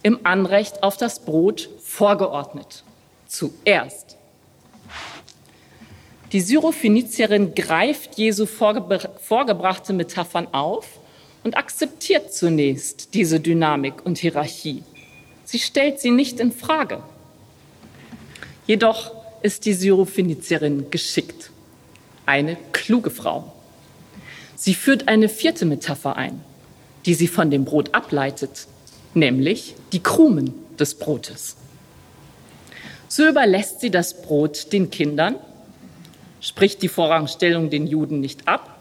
im Anrecht auf das Brot vorgeordnet. Zuerst. Die Syrophönizierin greift Jesu vorgebrachte Metaphern auf und akzeptiert zunächst diese Dynamik und Hierarchie. Sie stellt sie nicht in Frage. Jedoch ist die Syrophönizierin geschickt. Eine kluge Frau. Sie führt eine vierte Metapher ein, die sie von dem Brot ableitet, nämlich die Krumen des Brotes. So überlässt sie das Brot den Kindern, spricht die Vorrangstellung den Juden nicht ab,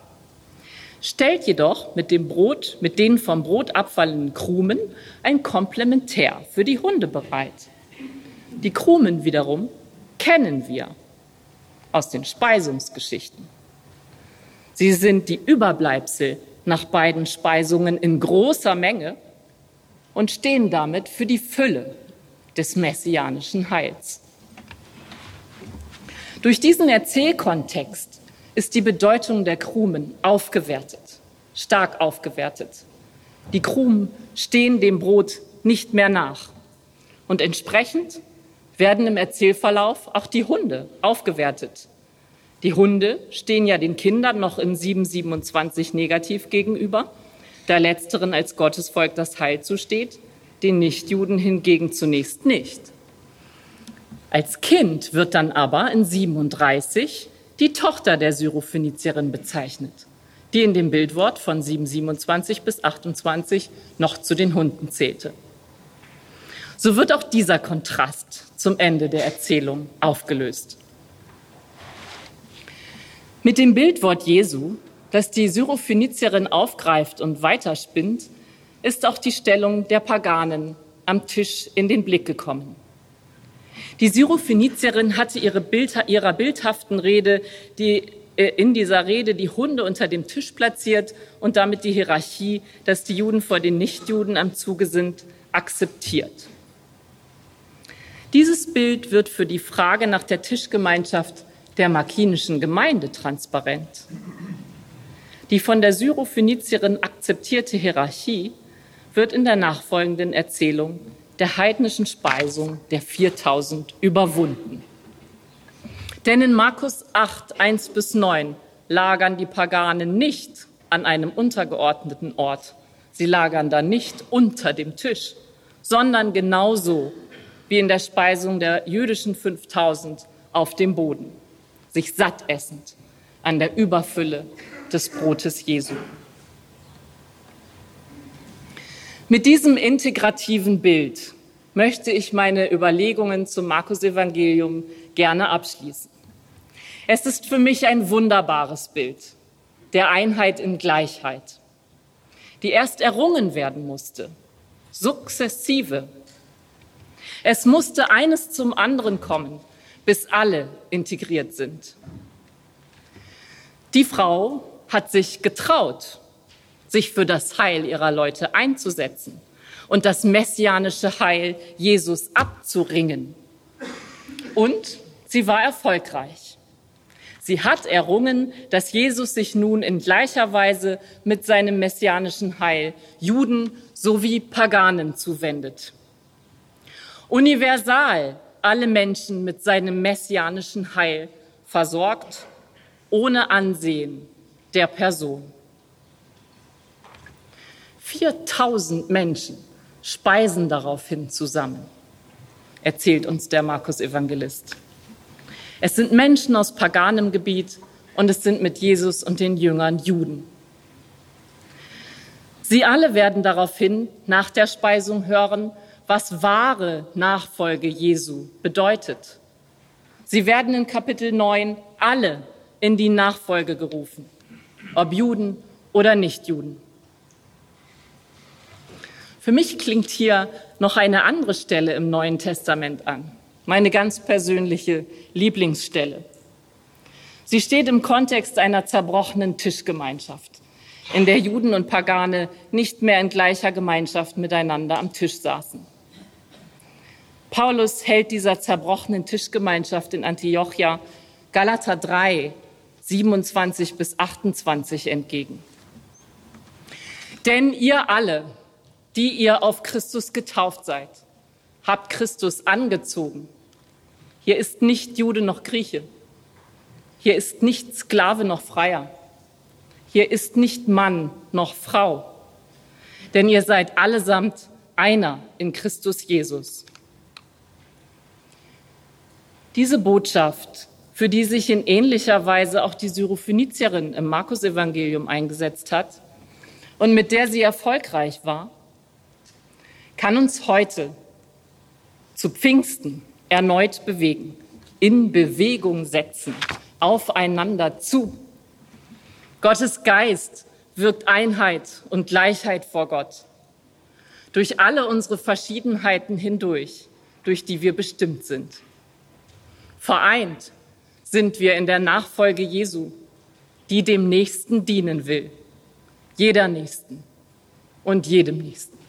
stellt jedoch mit dem Brot, mit den vom Brot abfallenden Krumen ein Komplementär für die Hunde bereit. Die Krumen wiederum kennen wir aus den Speisungsgeschichten. Sie sind die Überbleibsel nach beiden Speisungen in großer Menge und stehen damit für die Fülle des messianischen Heils. Durch diesen Erzählkontext ist die Bedeutung der Krumen aufgewertet, stark aufgewertet. Die Krumen stehen dem Brot nicht mehr nach. Und entsprechend werden im Erzählverlauf auch die Hunde aufgewertet. Die Hunde stehen ja den Kindern noch in 727 negativ gegenüber, da letzteren als Gottesvolk das Heil zusteht, den Nichtjuden hingegen zunächst nicht. Als Kind wird dann aber in 37 die Tochter der Syrophönizierin bezeichnet, die in dem Bildwort von 727 bis 28 noch zu den Hunden zählte. So wird auch dieser Kontrast zum Ende der Erzählung aufgelöst. Mit dem Bildwort Jesu, das die Syrophönizierin aufgreift und weiterspinnt, ist auch die Stellung der Paganen am Tisch in den Blick gekommen. Die Syrophönizierin hatte ihre Bild, ihrer bildhaften Rede die, äh, in dieser Rede die Hunde unter dem Tisch platziert und damit die Hierarchie, dass die Juden vor den Nichtjuden am Zuge sind, akzeptiert. Dieses Bild wird für die Frage nach der Tischgemeinschaft der makinischen Gemeinde transparent. Die von der Syrophönizierin akzeptierte Hierarchie wird in der nachfolgenden Erzählung der heidnischen Speisung der 4000 überwunden. Denn in Markus 8, 1 bis 9 lagern die Paganen nicht an einem untergeordneten Ort. Sie lagern da nicht unter dem Tisch, sondern genauso wie in der Speisung der jüdischen 5000 auf dem Boden, sich satt essend an der Überfülle des Brotes Jesu. Mit diesem integrativen Bild möchte ich meine Überlegungen zum Markus-Evangelium gerne abschließen. Es ist für mich ein wunderbares Bild der Einheit in Gleichheit, die erst errungen werden musste, sukzessive. Es musste eines zum anderen kommen, bis alle integriert sind. Die Frau hat sich getraut, sich für das Heil ihrer Leute einzusetzen und das messianische Heil Jesus abzuringen. Und sie war erfolgreich. Sie hat errungen, dass Jesus sich nun in gleicher Weise mit seinem messianischen Heil Juden sowie Paganen zuwendet. Universal alle Menschen mit seinem messianischen Heil versorgt, ohne Ansehen der Person. 4000 Menschen speisen daraufhin zusammen, erzählt uns der Markus-Evangelist. Es sind Menschen aus paganem Gebiet und es sind mit Jesus und den Jüngern Juden. Sie alle werden daraufhin nach der Speisung hören, was wahre Nachfolge Jesu bedeutet. Sie werden in Kapitel 9 alle in die Nachfolge gerufen, ob Juden oder Nichtjuden. Für mich klingt hier noch eine andere Stelle im Neuen Testament an, meine ganz persönliche Lieblingsstelle. Sie steht im Kontext einer zerbrochenen Tischgemeinschaft, in der Juden und Pagane nicht mehr in gleicher Gemeinschaft miteinander am Tisch saßen. Paulus hält dieser zerbrochenen Tischgemeinschaft in Antiochia Galater 3, 27 bis 28 entgegen. Denn ihr alle, die ihr auf Christus getauft seid, habt Christus angezogen. Hier ist nicht Jude noch Grieche. Hier ist nicht Sklave noch Freier. Hier ist nicht Mann noch Frau. Denn ihr seid allesamt einer in Christus Jesus. Diese Botschaft, für die sich in ähnlicher Weise auch die Syrophönizierin im Markus-Evangelium eingesetzt hat und mit der sie erfolgreich war, kann uns heute zu Pfingsten erneut bewegen, in Bewegung setzen, aufeinander zu. Gottes Geist wirkt Einheit und Gleichheit vor Gott. Durch alle unsere Verschiedenheiten hindurch, durch die wir bestimmt sind. Vereint sind wir in der Nachfolge Jesu, die dem Nächsten dienen will. Jeder Nächsten und jedem Nächsten.